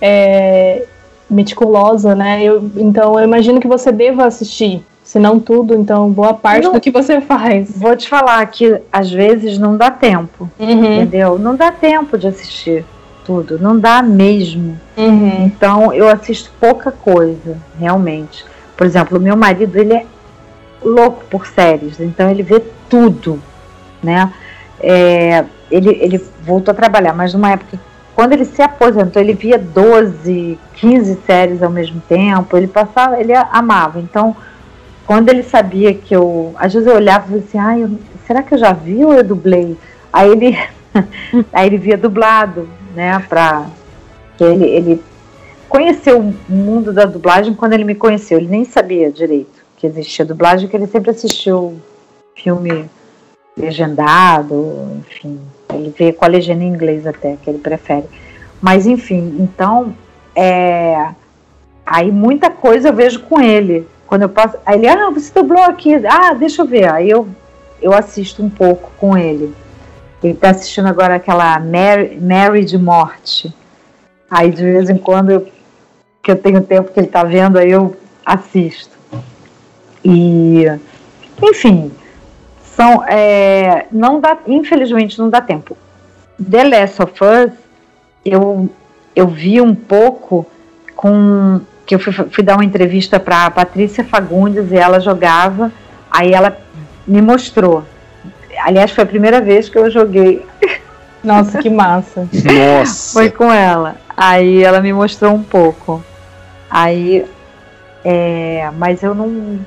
É, meticulosa, né? Eu, então eu imagino que você deva assistir, se não tudo, então boa parte não, do que você faz. Vou te falar que às vezes não dá tempo, uhum. entendeu? Não dá tempo de assistir tudo, não dá mesmo. Uhum. Então eu assisto pouca coisa, realmente. Por exemplo, o meu marido ele é louco por séries, então ele vê tudo, né? É, ele, ele voltou a trabalhar, mas numa época quando ele se aposentou, ele via 12, 15 séries ao mesmo tempo, ele passava, ele amava. Então, quando ele sabia que eu, às vezes eu olhava e assim, ah, será que eu já vi ou eu dublei? Aí ele, <laughs> aí ele via dublado, né, pra, ele, ele conheceu o mundo da dublagem quando ele me conheceu, ele nem sabia direito que existia dublagem, que ele sempre assistiu filme legendado, enfim, ele vê com a legenda em inglês até, que ele prefere. Mas enfim, então, é, aí muita coisa eu vejo com ele. Quando eu passo, aí ele, ah, você dublou aqui, ah, deixa eu ver. Aí eu, eu assisto um pouco com ele. Ele tá assistindo agora aquela Mary, Mary de Morte. Aí de vez em quando, eu, que eu tenho tempo que ele tá vendo, aí eu assisto. E, enfim, são, é, não dá, infelizmente não dá tempo. The Last of Us, eu, eu vi um pouco com que eu fui, fui dar uma entrevista para Patrícia Fagundes e ela jogava, aí ela me mostrou. Aliás, foi a primeira vez que eu joguei. <laughs> Nossa, que massa. Nossa. <laughs> Foi com ela. Aí ela me mostrou um pouco. Aí, é, mas eu não,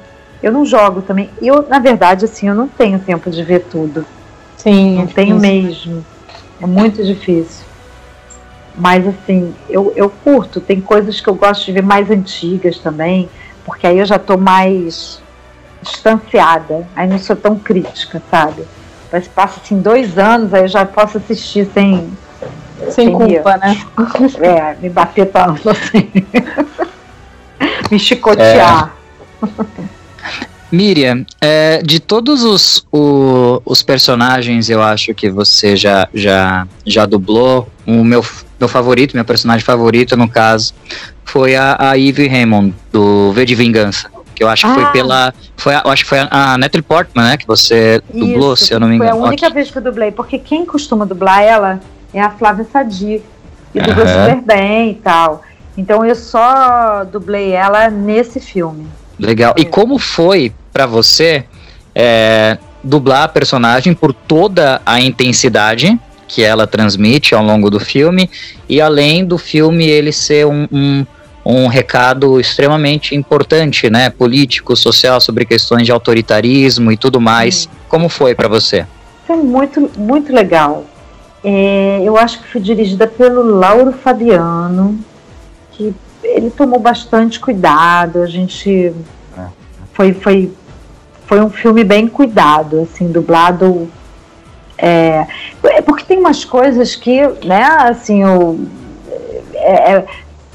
eu não jogo também. Eu, na verdade, assim, eu não tenho tempo de ver tudo. Sim. Não é tenho mesmo. É muito difícil. Mas assim, eu, eu curto. Tem coisas que eu gosto de ver mais antigas também, porque aí eu já tô mais distanciada. Aí não sou tão crítica, sabe? Mas passa assim dois anos, aí eu já posso assistir sem. Sem culpa, né? <laughs> É, me bater tanto assim. <laughs> me chicotear. <laughs> Miriam, é, de todos os, o- os personagens, eu acho que você já, já, já dublou. O meu, meu favorito, meu personagem favorito, no caso, foi a, a Eve Raymond, do V de Vingança. Que eu acho que Ah. foi pela. Foi a- eu acho que foi a, a Natalie Portman, né? Que você dublou, Isso, se eu não me Foi a engano. única vez que eu dublei, porque quem costuma dublar ela é a Flávia Sadi. E dubla Aham. super bem e tal. Então eu só dublei ela nesse filme. Legal. E como foi pra você é, dublar a personagem por toda a intensidade que ela transmite ao longo do filme e além do filme ele ser um, um, um recado extremamente importante, né, político, social sobre questões de autoritarismo e tudo mais. Como foi pra você? Foi muito, muito legal. É, eu acho que foi dirigida pelo Lauro Fabiano, que ele tomou bastante cuidado. A gente foi, foi, foi um filme bem cuidado, assim, dublado. É, é porque tem umas coisas que, né, assim, o é, é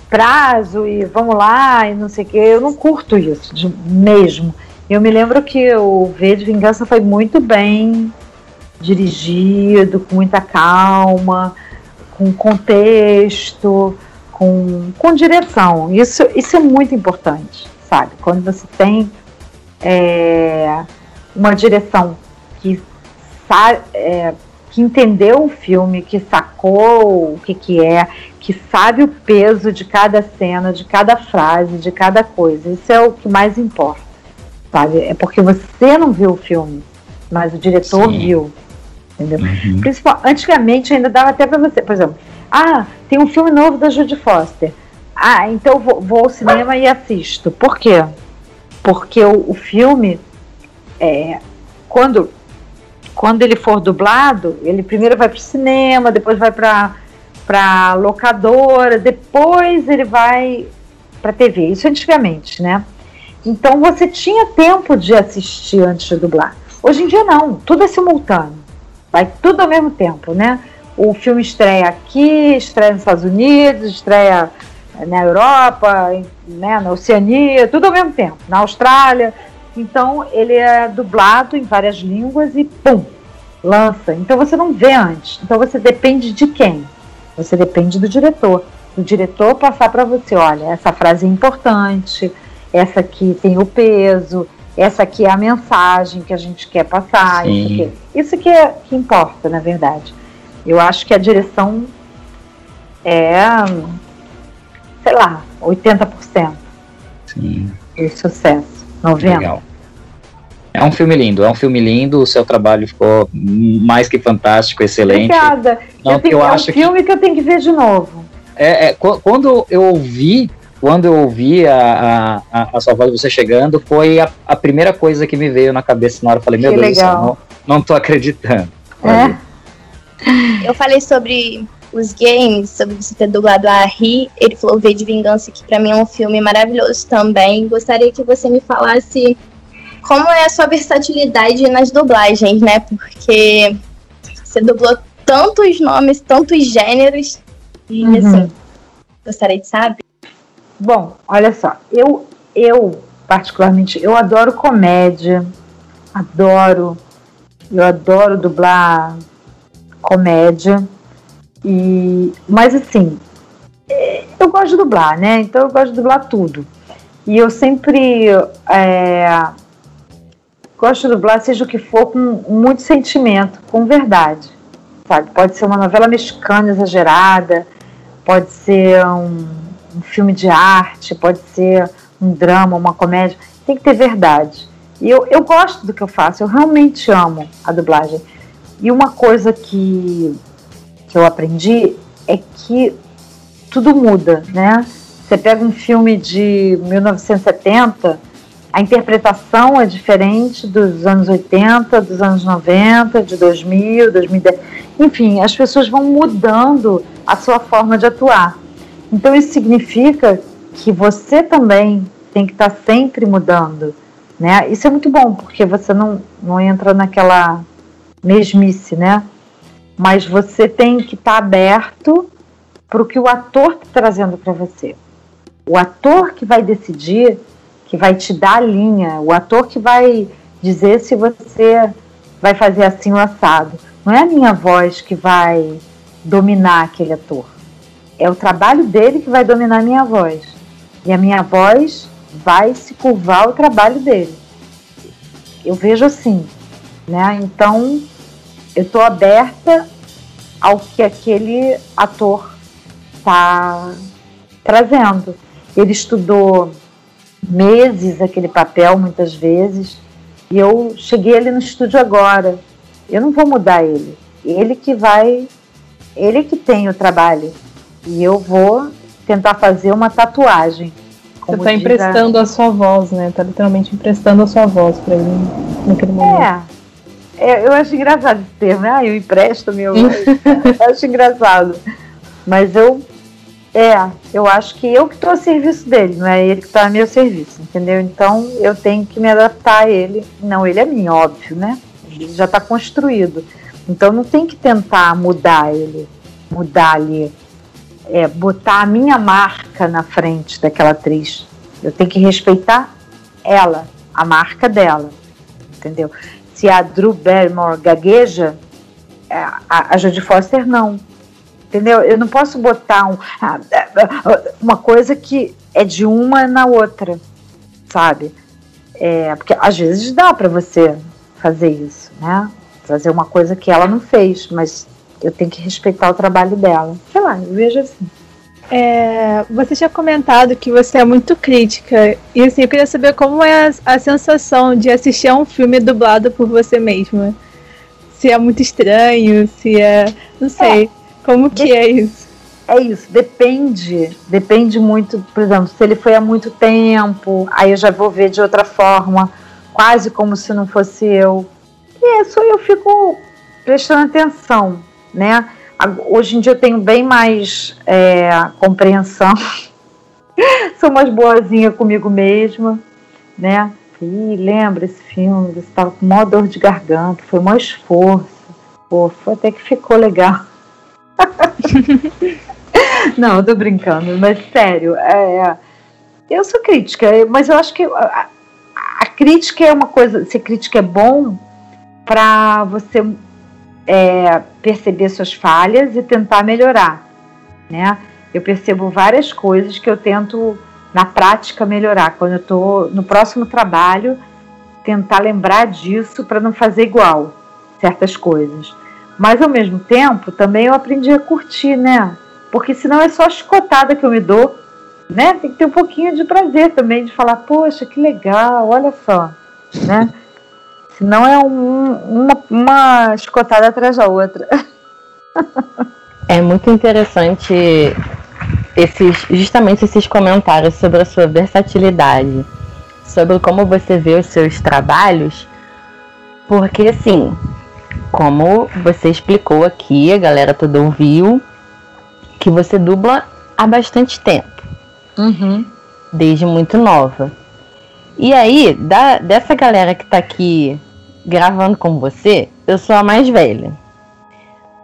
prazo e vamos lá e não sei o que. Eu não curto isso de- mesmo. Eu me lembro que o V de Vingança foi muito bem dirigido, com muita calma, com contexto, com, com direção. Isso, isso é muito importante, sabe? Quando você tem é, uma direção que, é, que entendeu o filme, que sacou o que, que é, que sabe o peso de cada cena, de cada frase, de cada coisa. Isso é o que mais importa, sabe? É porque você não viu o filme, mas o diretor Sim. viu. Entendeu? Principal, antigamente ainda dava até pra você, por exemplo, ah, tem um filme novo da Judy Foster. Ah, então eu vou, vou ao cinema e assisto. Por quê? Porque o, o filme, é, quando, quando ele for dublado, ele primeiro vai pro cinema, depois vai pra, pra locadora, depois ele vai pra TV. Isso antigamente, né? Então você tinha tempo de assistir antes de dublar. Hoje em dia não, tudo é simultâneo. Vai tudo ao mesmo tempo, né? O filme estreia aqui, estreia nos Estados Unidos, estreia na Europa, em- né, na Oceania, tudo ao mesmo tempo, na Austrália. Então ele é dublado em várias línguas e pum, lança. Então você não vê antes. Então você depende de quem? Você depende do diretor. O diretor passar para você, olha, essa frase é importante, essa aqui tem o peso, essa aqui é a mensagem que a gente quer passar. Isso, Sim. aqui. isso que, é, que importa, na verdade. Eu acho que a direção é, sei lá, 80% Sim. de sucesso. 90%. Legal. É um filme lindo, é um filme lindo, o seu trabalho ficou mais que fantástico, excelente. Obrigada. Não, eu tenho, eu é um acho que- filme que... eu tenho que ver de novo. É, é, qu- quando eu ouvi, quando eu ouvi a, a, a- sua voz você chegando, foi a, a primeira coisa que me veio na cabeça na hora. Eu falei, meu Que Deus do céu, legal. não, não tô acreditando. É? Eu falei sobre os games, sobre você ter dublado a Ri. Ele falou V de Vingança, que pra mim é um filme maravilhoso também. Gostaria que você me falasse como é a sua versatilidade nas dublagens, né? Porque você dublou tantos nomes, tantos gêneros. E Uhum. assim, gostaria de saber. Bom, olha só, eu, eu particularmente, eu adoro comédia, adoro, eu adoro dublar comédia, e, mas assim, é, eu gosto de dublar, né? Então eu gosto de dublar tudo. E eu sempre é, gosto de dublar, seja o que for, com muito sentimento, com verdade. Sabe? Pode ser uma novela mexicana exagerada, pode ser um, um filme de arte, pode ser um drama, uma comédia. Tem que ter verdade. E eu, eu gosto do que eu faço, eu realmente amo a dublagem. E uma coisa que, que eu aprendi é que tudo muda, né? Você pega um filme de 1970, a interpretação é diferente dos anos 80, dos anos 90, de 2000, 2010. Enfim, as pessoas vão mudando a sua forma de atuar. Então, isso significa que você também tem que estar tá sempre mudando. Né? Isso é muito bom, porque você não, não entra naquela mesmice, né? Mas você tem que estar tá aberto para o que o ator está trazendo para você. O ator que vai decidir que vai te dar a linha, o ator que vai dizer se você vai fazer assim o assado. Não é a minha voz que vai dominar aquele ator. É o trabalho dele que vai dominar a minha voz. E a minha voz vai se curvar ao trabalho dele. Eu vejo assim, né? Então, eu estou aberta ao que aquele ator está trazendo. Ele estudou meses aquele papel, muitas vezes. E eu cheguei ali no estúdio agora. Eu não vou mudar ele. Ele que vai, ele que tem o trabalho. E eu vou tentar fazer uma tatuagem. Você está emprestando a... a... sua voz, né? Tá literalmente emprestando a sua voz para ele naquele momento. É. é. Eu acho engraçado esse termo, né? Ah, eu empresto meu <laughs> eu acho engraçado. Mas eu é, eu acho que eu que estou a serviço dele, não é ele que está a meu serviço, entendeu? Então eu tenho que me adaptar a ele. Não, ele é mim, óbvio, né? Ele já está construído. Então não tem que tentar mudar ele, mudar ali, é, botar a minha marca na frente daquela atriz. Eu tenho que respeitar ela, a marca dela, entendeu? Se a Drew Barrymore gagueja, é, a, a Jodie Foster não entendeu? Eu não posso botar um, ah, uma coisa que é de uma na outra, sabe? É, porque às vezes dá para você fazer isso, né? Fazer uma coisa que ela não fez, mas eu tenho que respeitar o trabalho dela. Sei lá, eu vejo assim. É, você tinha comentado que você é muito crítica. E assim, eu queria saber como é a, a sensação de assistir a um filme dublado por você mesma. Se é muito estranho, se é. Não sei. É. Como que é isso? É isso, depende, depende muito, por exemplo, se ele foi há muito tempo, aí eu já vou ver de outra forma, quase como se não fosse eu. E isso eu fico prestando atenção, né? Hoje em dia eu tenho bem mais é, compreensão, <laughs> sou mais boazinha comigo mesma, né? Ih, lembra esse filme, você estava com maior dor de garganta, foi um esforço, pô, foi até que ficou legal. <laughs> Não, tô brincando, mas sério, é, eu sou crítica, mas eu acho que a, a crítica é uma coisa, se crítica é bom para você é, perceber suas falhas e tentar melhorar, né? Eu percebo várias coisas que eu tento na prática melhorar. Quando eu estou no próximo trabalho, tentar lembrar disso para não fazer igual certas coisas. Mas ao mesmo tempo, também eu aprendi a curtir, né? Porque senão é só a chicotada que eu me dou, né? Tem que ter um pouquinho de prazer também, de falar, poxa, que legal, olha só, né? Senão é um, uma, uma chicotada atrás da outra. <laughs> É muito interessante esses, justamente esses comentários sobre a sua versatilidade, sobre como você vê os seus trabalhos, porque assim, como você explicou aqui, a galera toda ouviu, que você dubla há bastante tempo. Uhum. Desde muito nova. E aí, da, dessa galera que tá aqui gravando com você, eu sou a mais velha.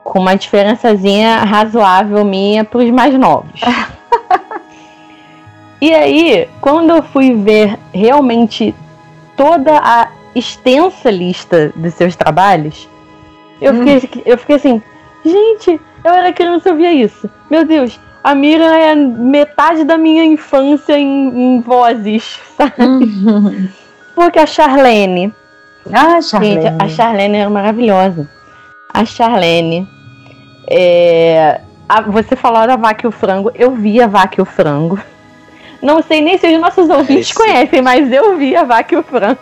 Com uma diferençazinha razoável minha pros mais novos. <laughs> e aí, quando eu fui ver realmente toda a extensa lista dos seus trabalhos, eu, hum. fiquei, eu fiquei assim, gente, eu era criança e eu via isso. Meu Deus, a Mira é metade da minha infância em, em vozes, sabe? Uhum. Porque a Charlene. Ah, Charlene. Gente, a Charlene era maravilhosa. A Charlene. É, a, você falou da Vaca e o Frango. Eu vi a Vaca e o Frango. Não sei nem se os nossos ouvintes Esse. conhecem, mas eu vi a Vaca e o Frango.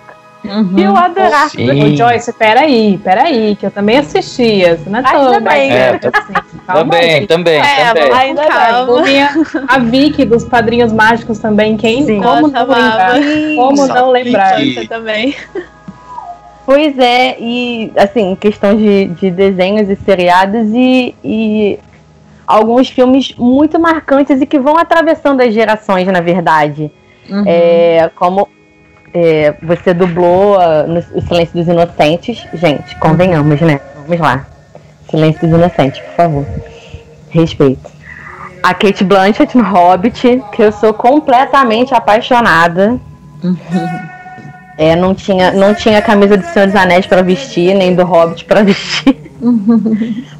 E eu adorava. Sim. Ô, Joyce, peraí, peraí, que eu também assistia. Não é Ainda tão bem. É, assim, calma também, aí. também, É, também. Ainda Calma. bem. Tinha a Vicky dos Padrinhos Mágicos também. Quem? Sim. Como não lembrar? Como não lembrar? que- Você também. Pois é, e assim, questão de, de desenhos e seriados e, e alguns filmes muito marcantes e que vão atravessando as gerações, na verdade. Uhum. É, como é, você dublou ah, no O Silêncio dos Inocentes. Gente, convenhamos, né? Vamos lá. Silêncio dos Inocentes, por favor. Respeito. A Kate Blanchett no Hobbit, que eu sou completamente apaixonada. É, não tinha, não tinha camisa do Senhor dos Anéis pra vestir, nem do Hobbit pra <laughs> vestir.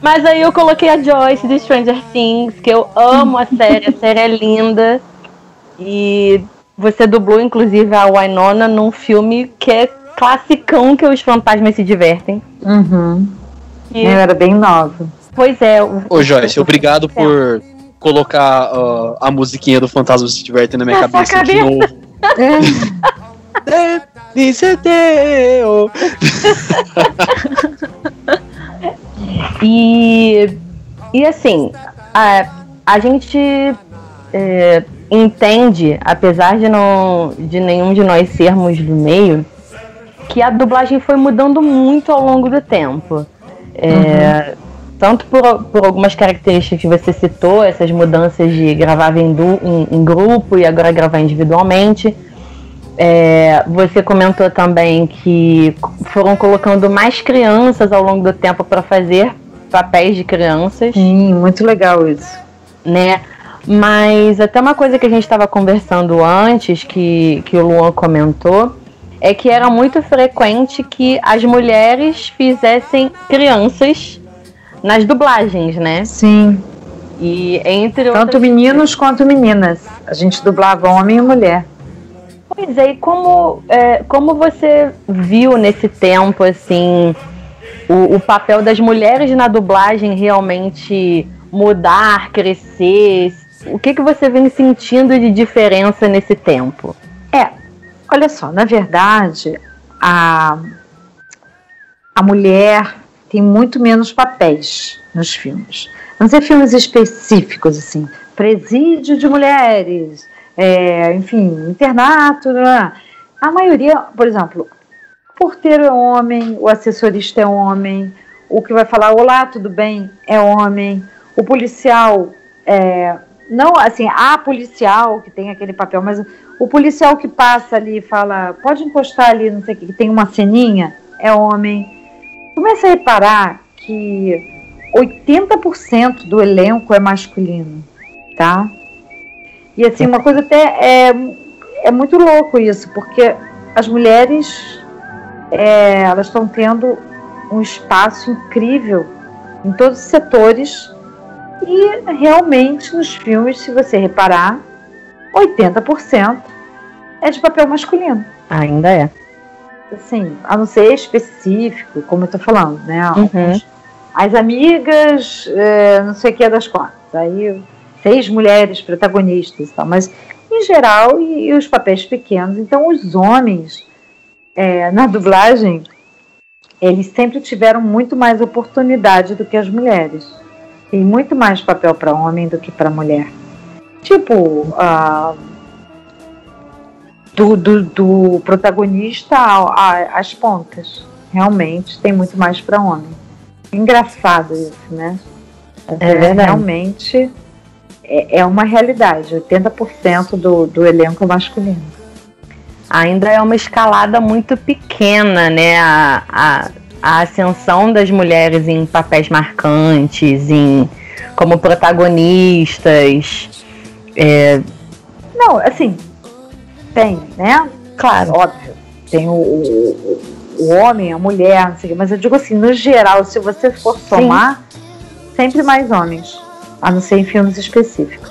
Mas aí eu coloquei a Joyce de Stranger Things, que eu amo a série, a série é linda. E você dublou, inclusive, a Winona num filme que é classicão que os fantasmas se divertem. Uhum. E, Eu era bem nova. pois é. o- Ô, Joyce, obrigado por colocar ó, a musiquinha do Fantasma se diverte na minha Na sua cabeça de novo. É, <laughs> Dice Teo. <laughs> E, e assim, a, a gente é, entende, apesar de, não, de nenhum de nós sermos do meio, que a dublagem foi mudando muito ao longo do tempo. É, Tanto por, por algumas características que você citou, essas mudanças de gravar em, du- em- em grupo e agora gravar individualmente. É, você comentou também que foram colocando mais crianças ao longo do tempo para fazer papéis de crianças, Sim, muito legal isso. né? Mas até uma coisa que a gente estava conversando antes, que, que o Luan comentou, é que era muito frequente que as mulheres fizessem crianças nas dublagens, né? Sim, E entre tanto outras meninos quanto meninas. A gente dublava homem e mulher. Pois é, e como, é, como você viu nesse tempo, assim, o, o papel das mulheres na dublagem realmente mudar, crescer? O que, que você vem sentindo de diferença nesse tempo? Olha só, na verdade, a, a mulher tem muito menos papéis nos filmes. Não ser filmes específicos, assim, presídio de mulheres, é, enfim, internato. né? A maioria, por exemplo, o porteiro é homem, o assessorista é homem, o que vai falar olá, tudo bem, é homem, o policial é. Não, assim, há policial que tem aquele papel, mas o policial que passa ali e fala, pode encostar ali, não sei o que, que tem uma ceninha, é homem. Começa a reparar que 80% do elenco é masculino, tá? E assim, uma coisa até é, é muito louco isso, porque as mulheres é, elas estão tendo um espaço incrível em todos os setores e realmente nos filmes, se você reparar, 80% é de papel masculino. Ainda é. Assim, a não ser específico, como eu tô falando, né? Uhum. As amigas, é, não sei o que é das contas. Aí, seis mulheres protagonistas e tal. Mas, em geral, e, e os papéis pequenos. Então, os homens, é, na dublagem, eles sempre tiveram muito mais oportunidade do que as mulheres. Tem muito mais papel para homem do que para mulher. Tipo, ah, do, do, do protagonista às pontas. Realmente tem muito mais para homem. Engraçado isso, né? É verdade. Realmente é, é uma realidade. 80% do, do elenco masculino. Ainda é uma escalada muito pequena, né? A, a, a ascensão das mulheres em papéis marcantes, em como protagonistas. É, Não, assim, tem, né? claro. Óbvio. Tem o, o, o homem, a mulher, não sei o quê, mas eu digo assim, no geral, se você for somar, sempre mais homens. A não ser em filmes específicos.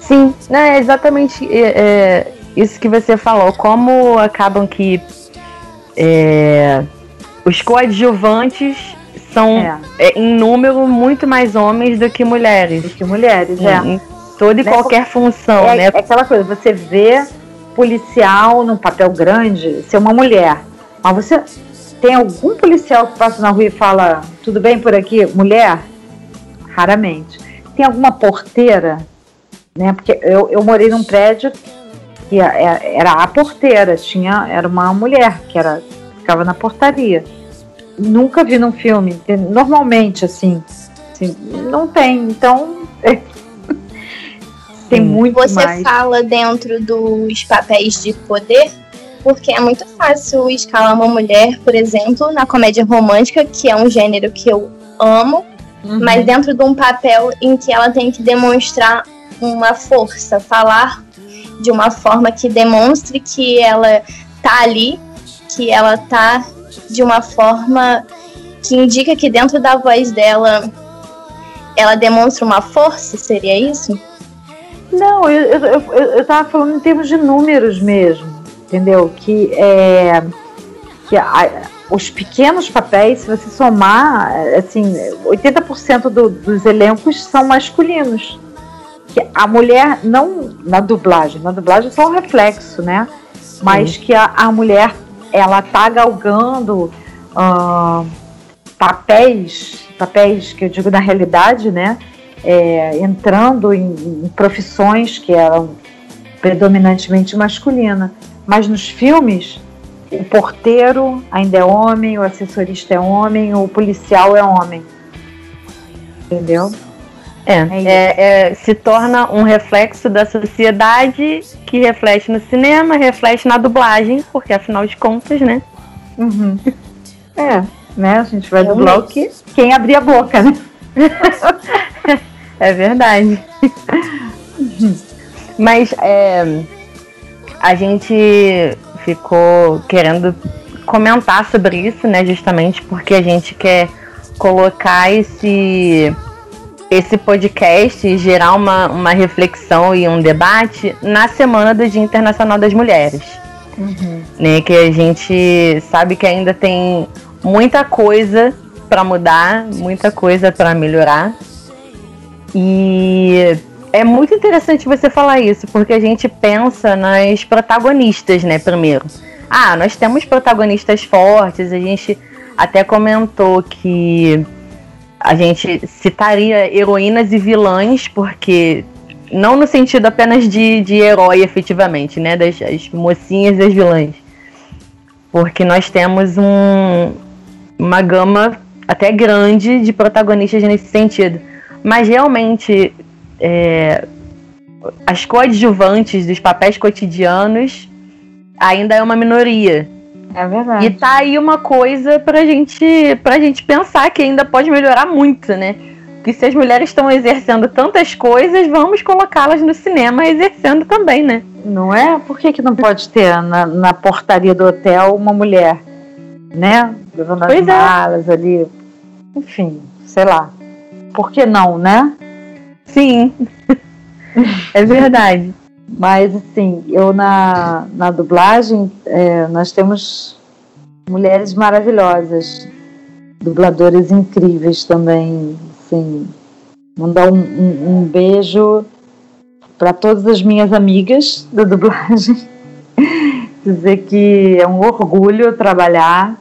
Sim, né, é exatamente é, é, isso que você falou. Como acabam que é, os coadjuvantes são É. é, em número muito mais homens do que mulheres. Do que mulheres, é. Em toda e Né, qualquer função, né? é aquela coisa, você vê policial num papel grande ser uma mulher. Mas você tem algum policial que passa na rua e fala, tudo bem por aqui, mulher? Raramente. Tem alguma porteira, né? Porque eu, eu morei num prédio que era a porteira, tinha, era uma mulher que era, ficava na portaria. Nunca vi num filme. Normalmente, assim, assim não tem. Então, <laughs> tem muito Você mais. fala dentro dos papéis de poder? Porque é muito fácil escalar uma mulher, por exemplo, na comédia romântica, que é um gênero que eu amo, Uhum. mas dentro de um papel em que ela tem que demonstrar uma força, falar de uma forma que demonstre que ela tá ali, que ela tá de uma forma que indica que dentro da voz dela ela demonstra uma força, seria isso? Não, eu, eu, eu, eu tava falando em termos de números mesmo, entendeu? Que, é, que a- os pequenos papéis, se você somar, assim, 80% do, dos elencos são masculinos. Que a mulher, não na dublagem, na dublagem é só um reflexo, né? Mas que a, a mulher, ela tá galgando ah, papéis, papéis que eu digo na realidade, né? é, entrando em, em profissões que eram predominantemente masculinas. Mas nos filmes, o porteiro ainda é homem, o assessorista é homem, o policial é homem. Entendeu? É, É é, é, se torna um reflexo da sociedade que reflete no cinema, reflete na dublagem, porque afinal de contas, né? Uhum. É, né? A gente vai Realmente. dublar o que? Quem abrir a boca, né? <laughs> É verdade. Mas é, a gente ficou querendo comentar sobre isso, né? Justamente porque a gente quer colocar esse, esse podcast e gerar uma, uma reflexão e um debate na semana do Dia Internacional das Mulheres. Né, que a gente sabe que ainda tem muita coisa para mudar, muita coisa para melhorar. E é muito interessante você falar isso, porque a gente pensa nas protagonistas, né, primeiro. Ah, nós temos protagonistas fortes, a gente até comentou que a gente citaria heroínas e vilãs, porque não no sentido apenas de, de herói efetivamente, né, das as mocinhas e as vilãs. Porque nós temos um, uma gama até grande de protagonistas nesse sentido. Mas realmente é, as coadjuvantes dos papéis cotidianos ainda é uma minoria. É verdade. E tá aí uma coisa pra gente, pra gente pensar que ainda pode melhorar muito, né? Que se as mulheres estão exercendo tantas coisas, vamos colocá-las no cinema exercendo também, né? Não é? Por que, que não pode ter na, na portaria do hotel uma mulher, né? Levando as Pois é. malas ali. Enfim, sei lá. Por que não, né? Sim. <laughs> é verdade. Mas assim, eu na, na dublagem, é, nós temos mulheres maravilhosas, dubladoras incríveis também. Assim, mandar um, um, um beijo para todas as minhas amigas da dublagem. <laughs> Dizer que é um orgulho trabalhar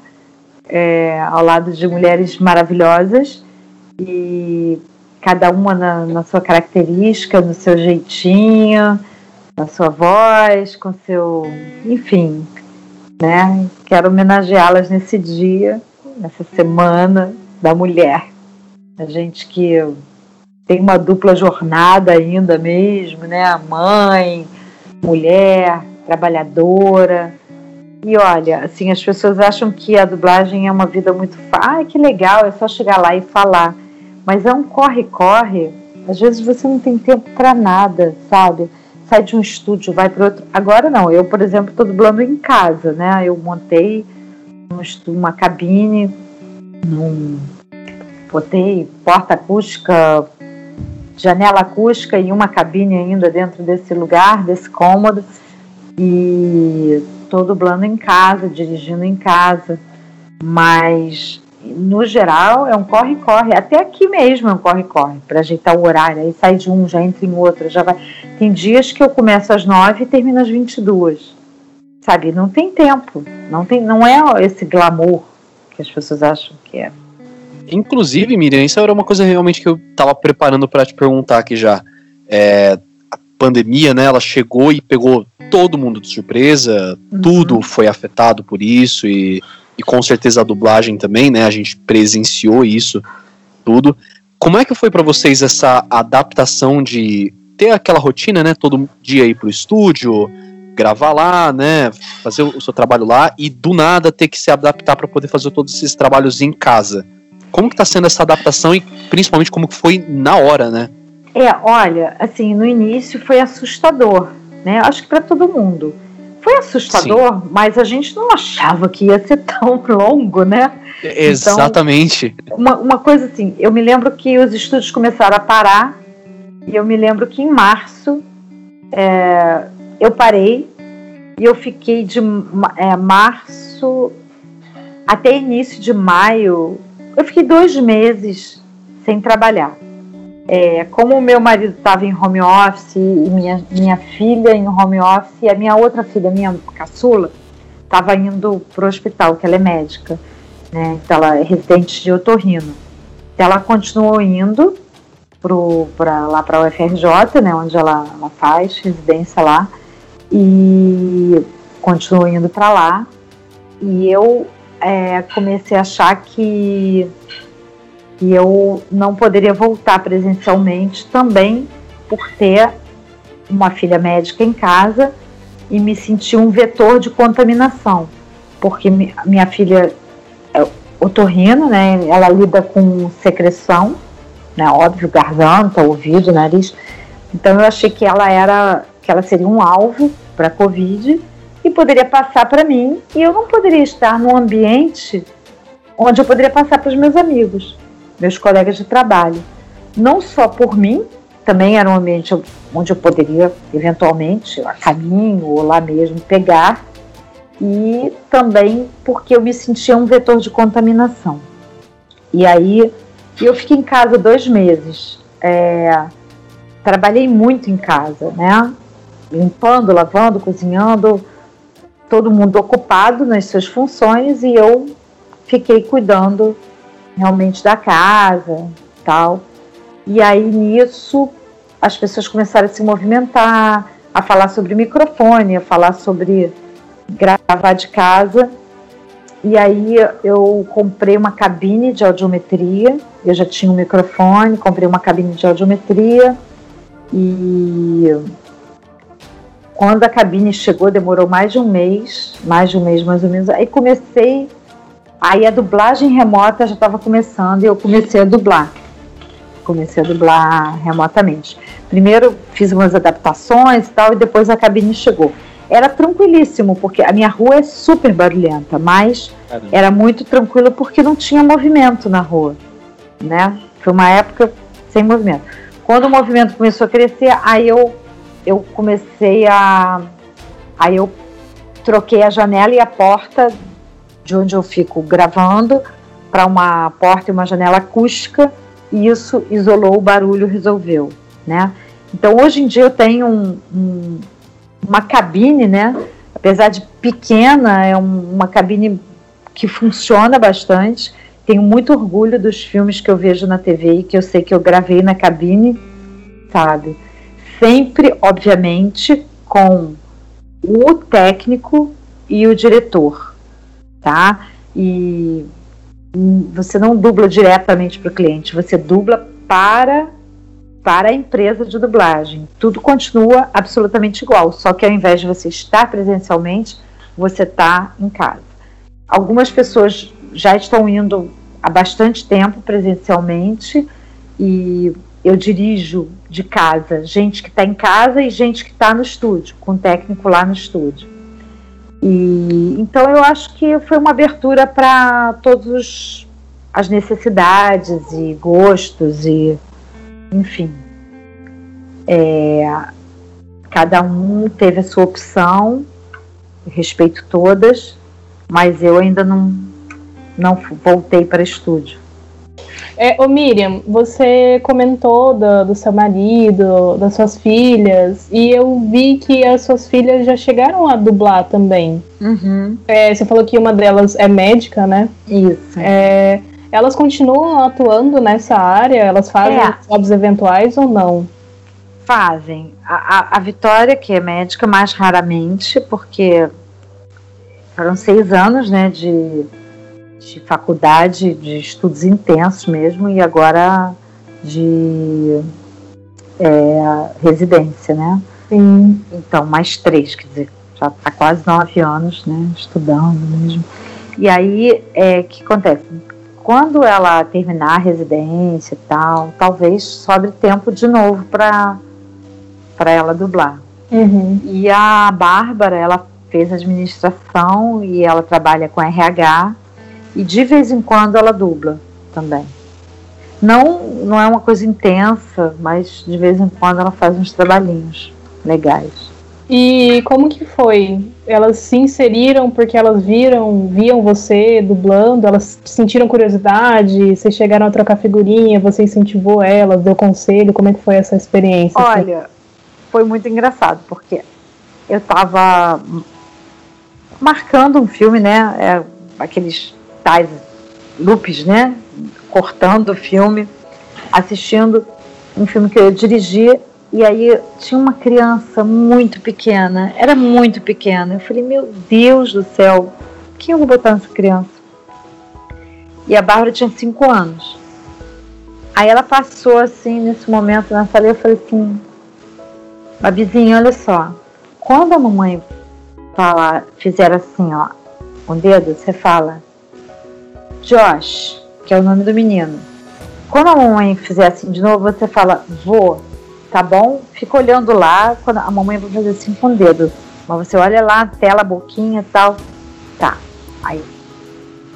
é, ao lado de mulheres maravilhosas e cada uma na, na sua característica, no seu jeitinho, na sua voz, com seu. Enfim, né? Quero homenageá-las nesse dia, nessa semana da mulher. A gente que tem uma dupla jornada ainda mesmo, né? Mãe, mulher, trabalhadora. E olha, assim, as pessoas acham que a dublagem é uma vida muito fácil. Ai, que legal, é só chegar lá e falar. Mas é um corre-corre. Às vezes você não tem tempo para nada, sabe? Sai de um estúdio, vai para outro. Agora não, eu, por exemplo, estou dublando em casa, né? Eu montei um uma cabine, num... botei porta acústica, janela acústica e uma cabine ainda dentro desse lugar, desse cômodo. E estou dublando em casa, dirigindo em casa. Mas, no geral, é um corre-corre. Até aqui mesmo é um corre-corre, para ajeitar o horário. Aí sai de um, já entra em outro, já vai. Tem dias que eu começo às nove e termino às 22. sabe, não tem tempo, não tem, não é esse glamour que as pessoas acham que é. Inclusive, Miriam, isso era uma coisa realmente que eu tava preparando para te perguntar aqui já. É, a pandemia, né, ela chegou e pegou todo mundo de surpresa, uhum. tudo foi afetado por isso e, e com certeza a dublagem também, né, a gente presenciou isso tudo. Como é que foi para vocês essa adaptação de ter aquela rotina, né, todo dia ir pro estúdio, gravar lá, né, fazer o seu trabalho lá e do nada ter que se adaptar para poder fazer todos esses trabalhos em casa? Como que tá sendo essa adaptação e principalmente como que foi na hora, né? É, olha, assim, no início foi assustador, né? Acho que para todo mundo. Foi assustador, Sim. mas a gente não achava que ia ser tão longo, né? Exatamente. Então, uma, uma coisa assim, eu me lembro que os estudos começaram a parar, e eu me lembro que em março é, eu parei e eu fiquei de é, março até início de maio eu fiquei dois meses sem trabalhar. É, como o meu marido estava em home office e minha, minha filha em home office e a minha outra filha, minha caçula, estava indo para o hospital, que ela é médica, né? Então ela é residente de otorrino. Ela continuou indo pro, pra, lá para a UFRJ, né, onde ela, ela faz residência lá, e continuou indo para lá. E eu é, comecei a achar que, que eu não poderia voltar presencialmente também por ter uma filha médica em casa e me sentir um vetor de contaminação, porque minha filha é otorrino, né? Ela lida com secreção, né? Óbvio, garganta, ouvido, nariz. Então eu achei que ela era, que ela seria um alvo para COVID e poderia passar para mim e eu não poderia estar num ambiente onde eu poderia passar para os meus amigos, meus colegas de trabalho. Não só por mim, também era um ambiente onde eu poderia eventualmente a caminho ou lá mesmo pegar e também porque eu me sentia um vetor de contaminação. E aí eu fiquei em casa dois meses. É, trabalhei muito em casa, né? Limpando, lavando, cozinhando, todo mundo ocupado nas suas funções e eu fiquei cuidando realmente da casa, tal. E aí nisso as pessoas começaram a se movimentar, a falar sobre microfone, a falar sobre gravar de casa. E aí eu comprei uma cabine de audiometria. Eu já tinha um microfone, comprei uma cabine de audiometria e quando a cabine chegou, demorou mais de um mês, mais de um mês mais ou menos. Aí comecei, aí a dublagem remota já estava começando e eu comecei a dublar. Comecei a dublar remotamente. Primeiro fiz umas adaptações e tal, e depois a cabine chegou. Era tranquilíssimo, porque a minha rua é super barulhenta, mas Caramba. era muito tranquilo porque não tinha movimento na rua, né? Foi uma época sem movimento. Quando o movimento começou a crescer, aí eu eu comecei a. Aí eu troquei a janela e a porta de onde eu fico gravando para uma porta e uma janela acústica e isso isolou o barulho, resolveu, né? Então hoje em dia eu tenho um, um, uma cabine, né? Apesar de pequena, é um, uma cabine que funciona bastante. Tenho muito orgulho dos filmes que eu vejo na TV e que eu sei que eu gravei na cabine, sabe? sempre, obviamente, com o técnico e o diretor, tá? E você não dubla diretamente para o cliente, você dubla para para a empresa de dublagem. Tudo continua absolutamente igual, só que ao invés de você estar presencialmente, você está em casa. Algumas pessoas já estão indo há bastante tempo presencialmente e eu dirijo de casa, gente que está em casa e gente que está no estúdio, com o técnico lá no estúdio. E então eu acho que foi uma abertura para todas as necessidades e gostos e enfim. É, cada um teve a sua opção, respeito todas, mas eu ainda não, não voltei para estúdio. É, ô Miriam, você comentou do, do seu marido, das suas filhas, e eu vi que as suas filhas já chegaram a dublar também. Uhum. É, você falou que uma delas é médica, né? Isso. É, elas continuam atuando nessa área? Elas fazem É. jobs eventuais ou não? Fazem. A, a, a Vitória, que é médica, mais raramente, porque foram seis anos né, de, de faculdade, de estudos intensos mesmo, e agora de é, residência, né? Sim. Então, mais três, quer dizer, já está quase nove anos, né, estudando mesmo. E aí, é, o que acontece? Quando ela terminar a residência e tal, talvez sobre tempo de novo para para ela dublar. Uhum. E a Bárbara, ela fez administração e ela trabalha com RH e de vez em quando ela dubla também. Não, não é uma coisa intensa, mas de vez em quando ela faz uns trabalhinhos legais. E como que foi? Elas se inseriram porque elas viram, viam você dublando, elas sentiram curiosidade, vocês chegaram a trocar figurinha, você incentivou elas, deu conselho, como é que foi essa experiência? Olha, foi muito engraçado, porque eu tava marcando um filme, né? É, aqueles tais loops, né? Cortando o filme, assistindo um filme que eu dirigia, e aí tinha uma criança muito pequena, era muito pequena. Eu falei, meu Deus do céu, quem eu vou botar nessa criança? E a Bárbara tinha cinco anos. Aí ela passou assim, nesse momento na sala, e eu falei assim, Babizinha, olha só. Quando a mamãe falar, fizer assim, ó, com o dedo, você fala Josh, que é o nome do menino. Quando a mamãe fizer assim de novo, você fala vô, tá bom? Fica olhando lá, quando a mamãe vai fazer assim com o dedo. Mas você olha lá, tela, boquinha e tal. Tá. Aí,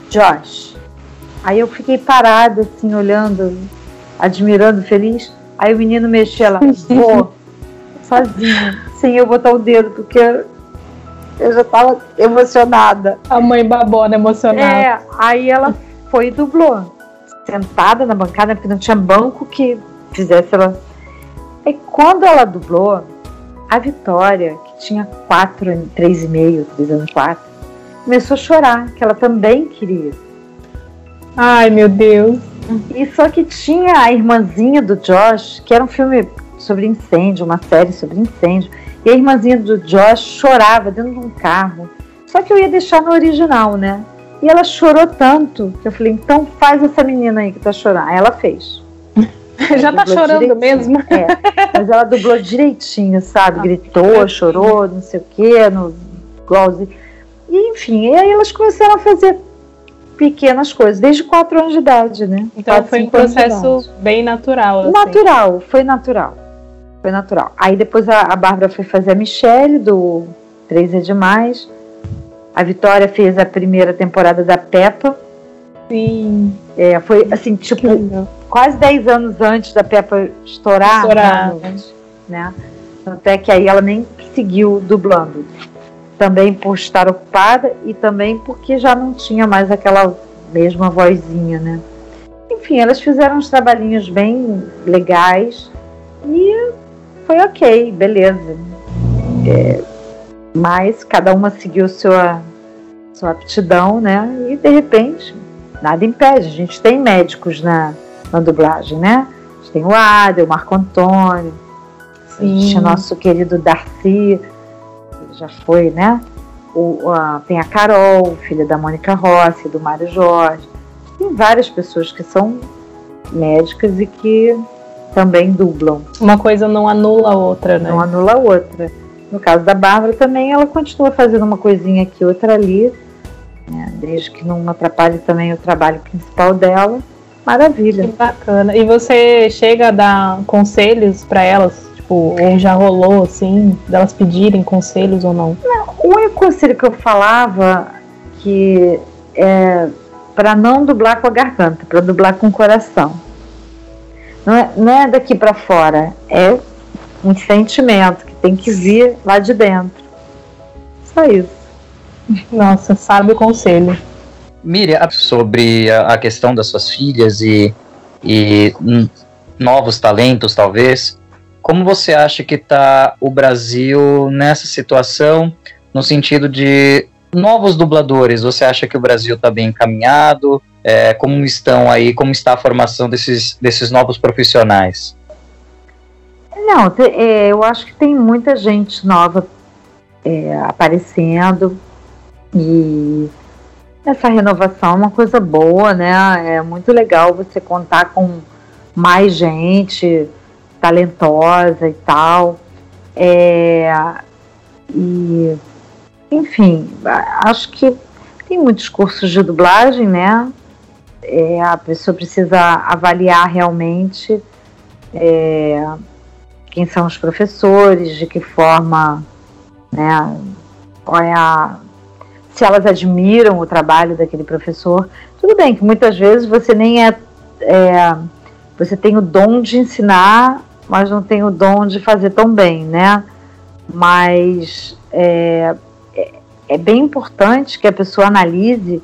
Josh. Aí eu fiquei parada, assim, olhando, admirando, feliz. Aí o menino mexia lá, vô sozinha, sem eu botar o dedo, porque eu já tava emocionada. A mãe babona emocionada. É, aí ela foi e dublou. Sentada na bancada, porque não tinha banco que fizesse ela. Aí quando ela dublou, a Vitória, que tinha quatro, anos, três e meio, três anos, quatro, começou a chorar, que ela também queria. Ai, meu Deus. E só que tinha a irmãzinha do Josh, que era um filme sobre incêndio, uma série sobre incêndio. E a irmãzinha do Josh chorava dentro de um carro. Só que eu ia deixar no original, né? E ela chorou tanto que eu falei, então faz essa menina aí que tá chorando. Aí ela fez. <laughs> Já tá chorando direitinho. mesmo? É, mas ela dublou direitinho, sabe? Gritou, chorou, não sei o quê, no igualzinho. E enfim, e aí elas começaram a fazer pequenas coisas, desde 4 anos de idade, né? Então Quatro, foi um processo bem natural. assim. Natural, foi natural. Foi natural. Aí depois a, a Bárbara foi fazer a Michelle, do Três é Demais. A Vitória fez a primeira temporada da Peppa. Sim. É, foi assim, tipo, quase 10 anos antes da Peppa estourar. Estourar, né, né? Tanto é que aí ela nem seguiu dublando. Também por estar ocupada e também porque já não tinha mais aquela mesma vozinha, né? Enfim, elas fizeram uns trabalhinhos bem legais e foi ok, beleza. É, mas cada uma seguiu sua, sua aptidão, né? E de repente, nada impede. A gente tem médicos na, na dublagem, né? A gente tem o Adel, o Marco Antônio, a gente tinha nosso querido Darcy, ele já foi, né? O, a- tem a Carol, filha da Mônica Rossi, do Mário Jorge. Tem várias pessoas que são médicas e que também dublam, Uma coisa não anula a outra, né? não anula a outra. No caso da Bárbara também, ela continua fazendo uma coisinha aqui, outra ali, né? desde que não atrapalhe também o trabalho principal dela. Maravilha. Que bacana. E você chega a dar conselhos pra elas? Tipo, ou já rolou assim, delas pedirem conselhos ou não? O único conselho que eu falava que é para não dublar com a garganta, para dublar com o coração. Não é, não é daqui para fora, é um sentimento que tem que vir lá de dentro. Só isso. <laughs> Nossa, sabe o conselho. Miriam, sobre a, questão das suas filhas e e novos talentos, talvez. Como você acha que está o Brasil nessa situação, no sentido de novos dubladores? Você acha que o Brasil está bem encaminhado? É, como estão aí? Como está a formação desses, desses novos profissionais? Não, é, eu acho que tem muita gente nova é, aparecendo e essa renovação é uma coisa boa, né? É muito legal você contar com mais gente talentosa e tal. É, e, enfim, acho que tem muitos cursos de dublagem, né? É, a pessoa precisa avaliar realmente é, quem são os professores, de que forma, né? Qual é a se elas admiram o trabalho daquele professor. Tudo bem que muitas vezes você nem é, é você tem o dom de ensinar, mas não tem o dom de fazer tão bem, né? Mas é, é, é bem importante que a pessoa analise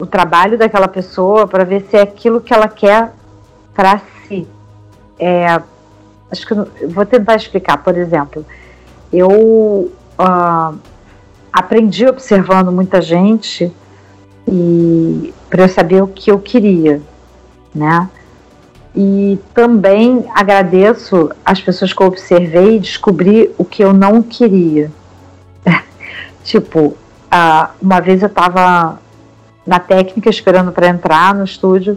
o trabalho daquela pessoa para ver se é aquilo que ela quer para si. É, acho que eu vou tentar explicar. Por exemplo, eu uh, aprendi observando muita gente e para eu saber o que eu queria, né? E também agradeço as pessoas que eu observei e descobri o que eu não queria. <laughs> tipo, uh, uma vez eu estava na técnica esperando para entrar no estúdio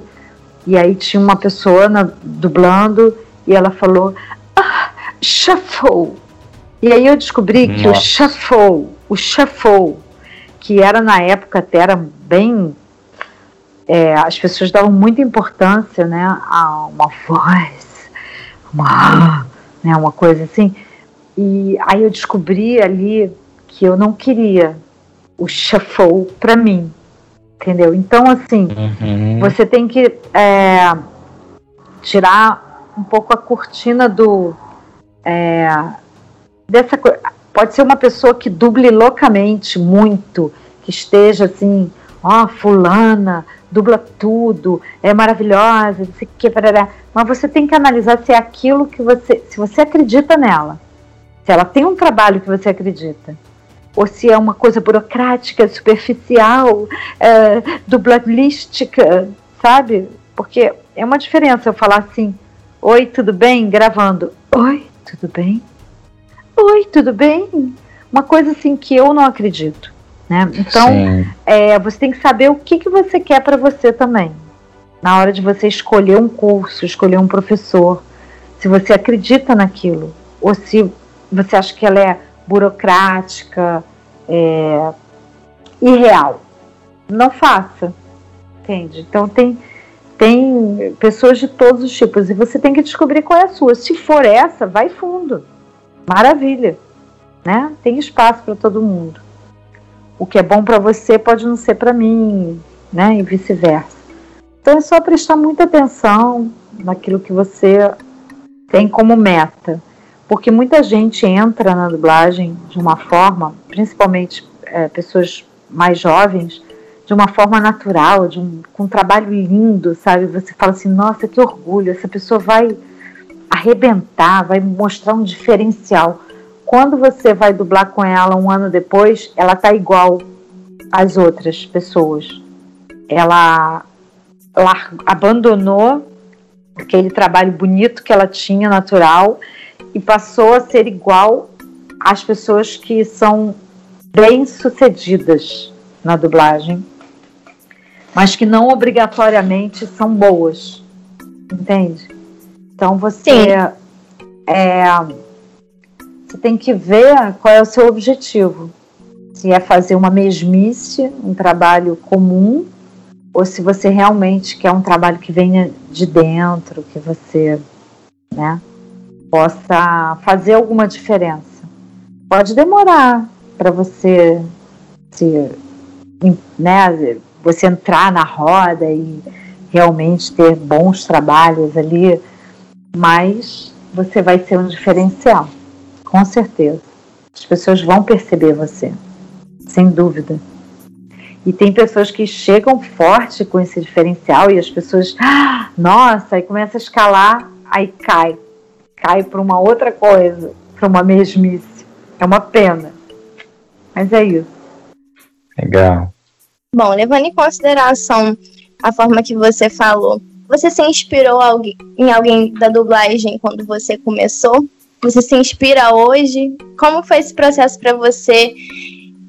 e aí tinha uma pessoa na, dublando e ela falou ah, shuffle. E aí eu descobri Nossa. que o shuffle, o shuffle, que era na época até era bem é, as pessoas davam muita importância né, a uma voz, uma, né, uma coisa assim. E aí eu descobri ali que eu não queria o shuffle para mim, entendeu? Então, assim, uhum. você tem que é, tirar um pouco a cortina do. É, dessa Pode ser uma pessoa que duble loucamente muito, que esteja assim, ó, oh, fulana, dubla tudo, é maravilhosa, não sei o que, parará. mas você tem que analisar se é aquilo que você, se você acredita nela, se ela tem um trabalho que você acredita, ou se é uma coisa burocrática, superficial, é, sabe? Porque é uma diferença eu falar assim, oi, tudo bem? Gravando, oi, tudo bem? Oi, tudo bem? Uma coisa assim que eu não acredito. Né? Então, é, você tem que saber o que, que você quer para você também. Na hora de você escolher um curso, escolher um professor, se você acredita naquilo, ou se você acha que ela é burocrática, é, irreal. Não faça, entende? Então tem, tem pessoas de todos os tipos e você tem que descobrir qual é a sua. Se for essa, vai fundo. Maravilha, né? Tem espaço para todo mundo o que é bom para você pode não ser para mim, né? E vice-versa. Então é só prestar muita atenção naquilo que você tem como meta, porque muita gente entra na dublagem de uma forma, principalmente é, pessoas mais jovens, de uma forma natural, de um, com um trabalho lindo, sabe? Você fala assim, nossa, que orgulho, essa pessoa vai arrebentar, vai mostrar um diferencial quando você vai dublar com ela um ano depois, ela tá igual às outras pessoas. Ela, ela abandonou aquele trabalho bonito que ela tinha, natural, e passou a ser igual às pessoas que são bem-sucedidas na dublagem, mas que não obrigatoriamente são boas, entende? Então você é, você tem que ver qual é o seu objetivo. Se é fazer uma mesmice, um trabalho comum, ou se você realmente quer um trabalho que venha de dentro, que você né, possa fazer alguma diferença. Pode demorar para você se, né, você entrar na roda e realmente ter bons trabalhos ali, mas você vai ser um diferencial com certeza. As pessoas vão perceber você, sem dúvida. E tem pessoas que chegam forte com esse diferencial e as pessoas, ah, nossa, aí começa a escalar, aí cai. Cai para uma outra coisa, para uma mesmice. É uma pena. Mas é isso. Legal. Bom, levando em consideração a forma que você falou, você se inspirou em alguém da dublagem quando você começou? Você se inspira hoje? Como foi esse processo para você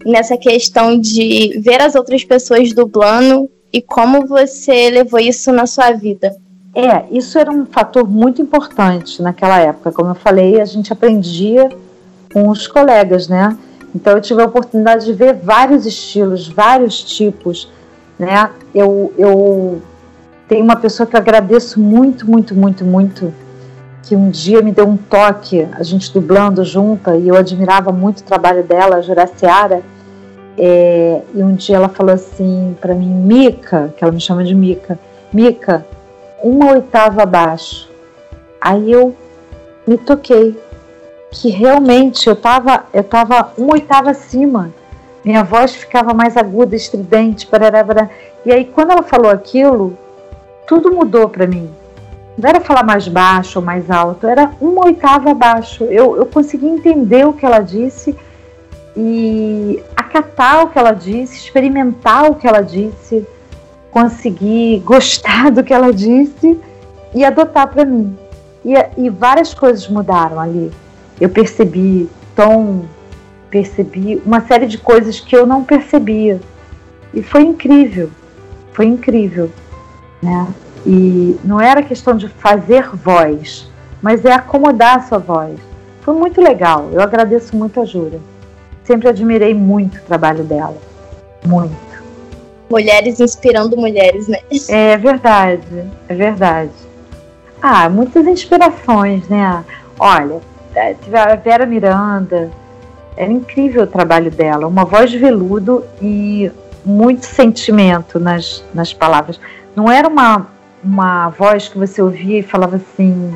nessa questão de ver as outras pessoas dublando e como você levou isso na sua vida? É, isso era um fator muito importante naquela época. Como eu falei, a gente aprendia com os colegas, né? Então eu tive a oportunidade de ver vários estilos, vários tipos, né? Eu, eu tenho uma pessoa que eu agradeço muito, muito, muito, muito, que um dia me deu um toque, a gente dublando junta, e eu admirava muito o trabalho dela, a Juraciara, é, e um dia ela falou assim para mim, Mica, que ela me chama de Mica, Mica, uma oitava abaixo. Aí eu me toquei que realmente eu estava eu tava uma oitava acima. Minha voz ficava mais aguda, estridente, parará. E aí quando ela falou aquilo, tudo mudou para mim. Não era falar mais baixo ou mais alto, era uma oitava abaixo. Eu, eu consegui entender o que ela disse e acatar o que ela disse, experimentar o que ela disse, conseguir gostar do que ela disse e adotar para mim. E, e, várias coisas mudaram ali. Eu percebi tom, percebi uma série de coisas que eu não percebia. E foi incrível, foi incrível. Né? E não era questão de fazer voz, mas é acomodar a sua voz. Foi muito legal, eu agradeço muito a Jura sempre admirei muito o trabalho dela. Muito. Mulheres inspirando mulheres, né? <laughs> É verdade, é verdade. Ah, muitas inspirações, né? Olha, é, a Vera Miranda, era incrível o trabalho dela, uma voz de veludo e muito sentimento nas, nas palavras. Não era uma, uma voz que você ouvia e falava assim,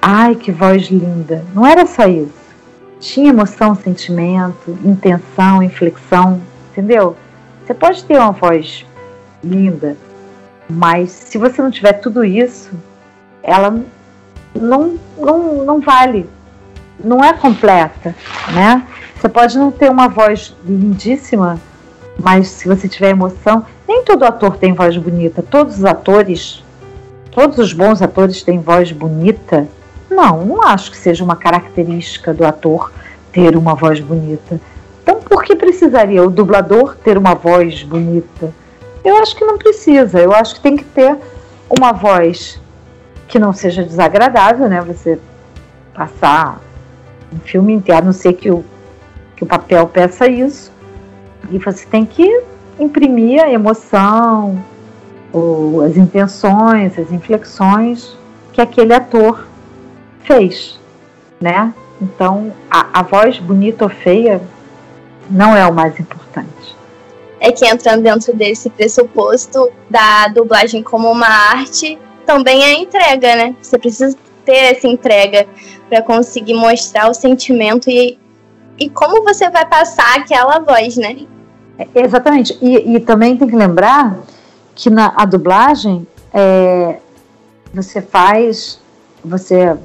ai que voz linda. Não era só isso tinha emoção, sentimento, intenção, inflexão, entendeu? Você pode ter uma voz linda, mas se você não tiver tudo isso, ela não, não, não vale, não é completa, né? Você pode não ter uma voz lindíssima, mas se você tiver emoção, nem todo ator tem voz bonita. Todos os atores, todos os bons atores têm voz bonita, não, não acho que seja uma característica do ator ter uma voz bonita. Por que precisaria o dublador ter uma voz bonita? Eu acho que não precisa. Eu acho que tem que ter uma voz que não seja desagradável, né? Você passar um filme inteiro, a não ser que o, que o papel peça isso. E você tem que imprimir a emoção, ou as intenções, as inflexões que aquele ator fez, né? Então, a, a voz bonita ou feia não é o mais importante. É que entrando dentro desse pressuposto da dublagem como uma arte, também é a entrega, né? Você precisa ter essa entrega para conseguir mostrar o sentimento e, e como você vai passar aquela voz, né? É, exatamente. E, e, também tem que lembrar que na a dublagem é, você faz, você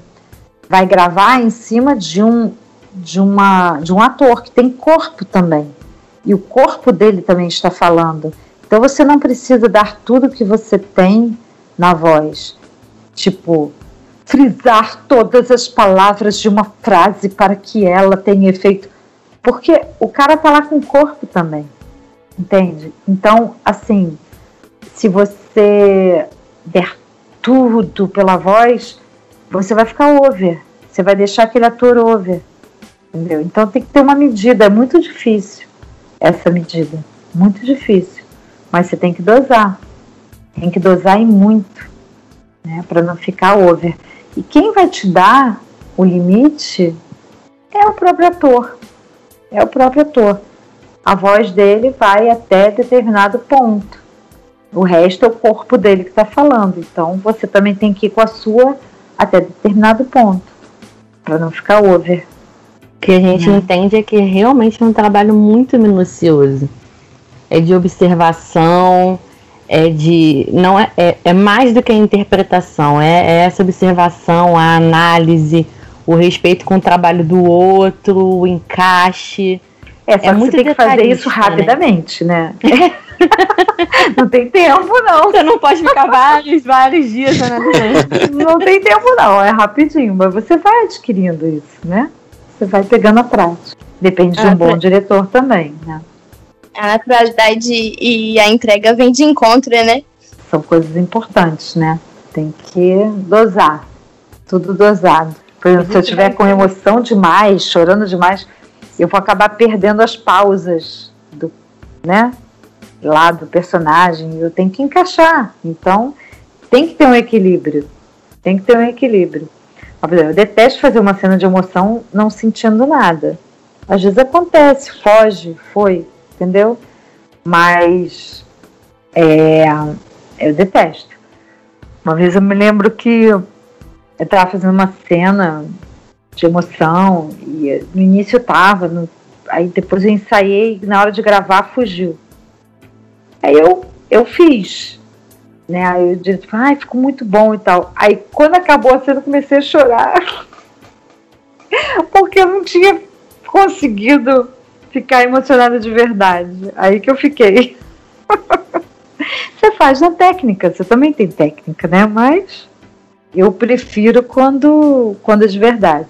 vai gravar em cima de um de uma de um ator que tem corpo também. E o corpo dele também está falando. Então você não precisa dar tudo que você tem na voz. Tipo, frisar todas as palavras de uma frase para que ela tenha efeito. Porque o cara tá lá com o corpo também. Entende? Então, assim, se você der tudo pela voz, você vai ficar over. Você vai deixar aquele ator over. Entendeu? Então tem que ter uma medida. É muito difícil essa medida. Muito difícil. Mas você tem que dosar. Tem que dosar em muito. Né, para não ficar over. E quem vai te dar o limite é o próprio ator. É o próprio ator. A voz dele vai até determinado ponto. O resto é o corpo dele que está falando. Então você também tem que ir com a sua até determinado ponto, para não ficar over. O que a gente é. entende é que realmente é um trabalho muito minucioso. é de observação, é de. não é, é, é mais do que a interpretação, é, é essa observação, a análise, o respeito com o trabalho do outro, o encaixe. É, só É que muito você tem que fazer isso detalhista, né? rapidamente, né? <laughs> <laughs> não tem tempo, não. Você não pode ficar vários, vários dias analisando. Não tem tempo, não. É rapidinho. Mas você vai adquirindo isso, né? Você vai pegando a prática. Depende de Ah, um bom pra- diretor também, né? A naturalidade e a entrega vem de encontro, né? São coisas importantes, né? Tem que dosar. Tudo dosado. Por exemplo, se eu estiver com emoção demais, chorando demais, eu vou acabar perdendo as pausas do, né? Lá do personagem. Eu tenho que encaixar. Então, tem que ter um equilíbrio. Tem que ter um equilíbrio. Eu detesto fazer uma cena de emoção não sentindo nada. Às vezes acontece, foge, foi, entendeu? Mas é, eu detesto. Uma vez eu me lembro que eu estava fazendo uma cena de emoção e no início eu tava, no- aí depois eu ensaiei e na hora de gravar fugiu. Aí eu, eu fiz. Né? Aí eu disse, ai, ficou muito bom e tal. Aí quando acabou a cena eu comecei a chorar. <laughs> Porque eu não tinha conseguido ficar emocionada de verdade. Aí que eu fiquei. <laughs> Você faz na técnica, você também tem técnica, né? Mas eu prefiro quando, quando é de verdade.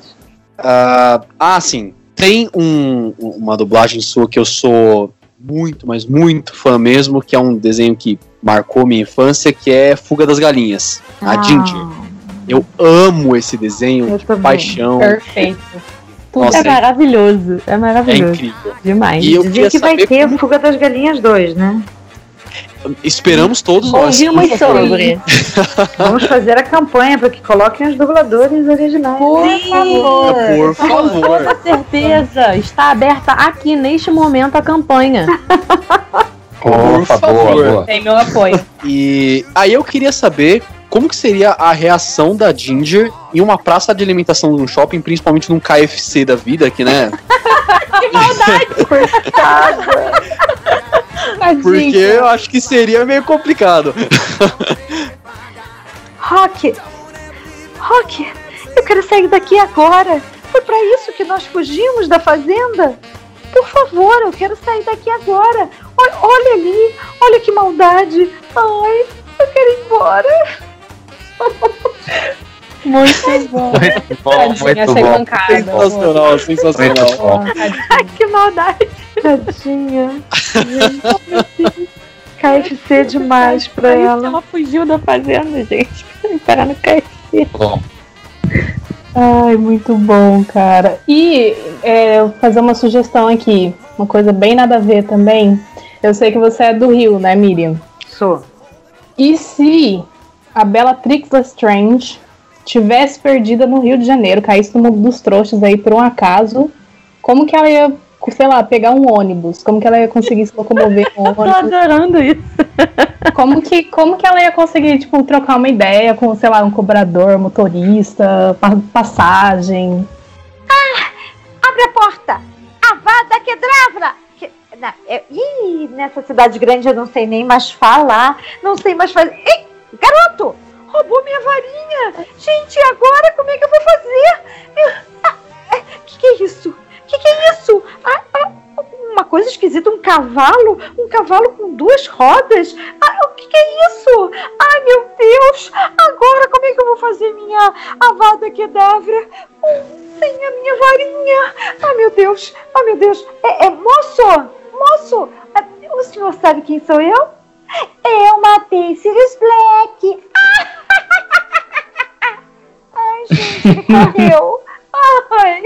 Ah, ah, sim. Tem um- uma dublagem sua que eu sou muito, mas muito fã mesmo, que é um desenho que marcou minha infância, que é Fuga das Galinhas. A Ginger. Eu amo esse desenho Eu de também. paixão. Perfeito. Tudo Nossa, é é- maravilhoso. É É maravilhoso. incrível. Demais. E eu Dizem que vai ter como- Fuga das Galinhas 2, né? Esperamos todos nós. Ouvimos sobre. Vamos fazer a campanha para que coloquem os dubladores originais. Por favor. Por Com favor. toda certeza. Está aberta aqui neste momento a campanha. Por favor. Tem meu apoio. E aí eu queria saber como que seria a reação da Ginger em uma praça de alimentação de um shopping, principalmente num KFC da vida, que né? <laughs> Porque eu acho que seria meio complicado. Rock! Rock! Eu quero sair daqui agora! Foi para isso que nós fugimos da fazenda? Por favor, eu quero sair daqui agora! Olha, olha ali! Olha que maldade! Ai, eu quero ir embora! <laughs> Muito bom. Muito bom, Tadinha, muito bom. mancada. Sensacional, sensacional. Muito bom. Ai, que maldade! Tadinha! Gente, KFC demais pra ela. Ela fugiu da fazenda, gente. Parar no KFC. Bom, Ai, muito bom, cara. E é, eu vou fazer uma sugestão aqui, uma coisa bem nada a ver também. Eu sei que você é do Rio, né, Miriam? Sou. E se a Bellatrix Lestrange tivesse perdida no Rio de Janeiro, caísse no mundo dos trouxas aí por um acaso, como que ela ia, sei lá, pegar um ônibus? Como que ela ia conseguir se locomover com <laughs> o Tô ônibus? adorando isso. <laughs> Como que, como que ela ia conseguir, tipo, trocar uma ideia com, sei lá, um cobrador, motorista, pa- passagem? Abre a porta! Avada Kedavra! Que, na, é, ih, nessa cidade grande eu não sei nem mais falar, não sei mais fazer. Ei, garoto! Roubou minha varinha! Gente, agora como é que eu vou fazer? Eu, ah, é, que que é isso? Que que é isso? Ah, ah, uma coisa esquisita, um cavalo? Um cavalo com duas rodas? Ah, o que que é isso? Ai, meu Deus! Agora como é que eu vou fazer minha Avada Kedavra? Sem a minha varinha. Ai, meu Deus. Ai, meu Deus. É, é, moço, moço, é, o senhor sabe quem sou eu? Eu matei Sirius Black. Gente, ele correu. Ai.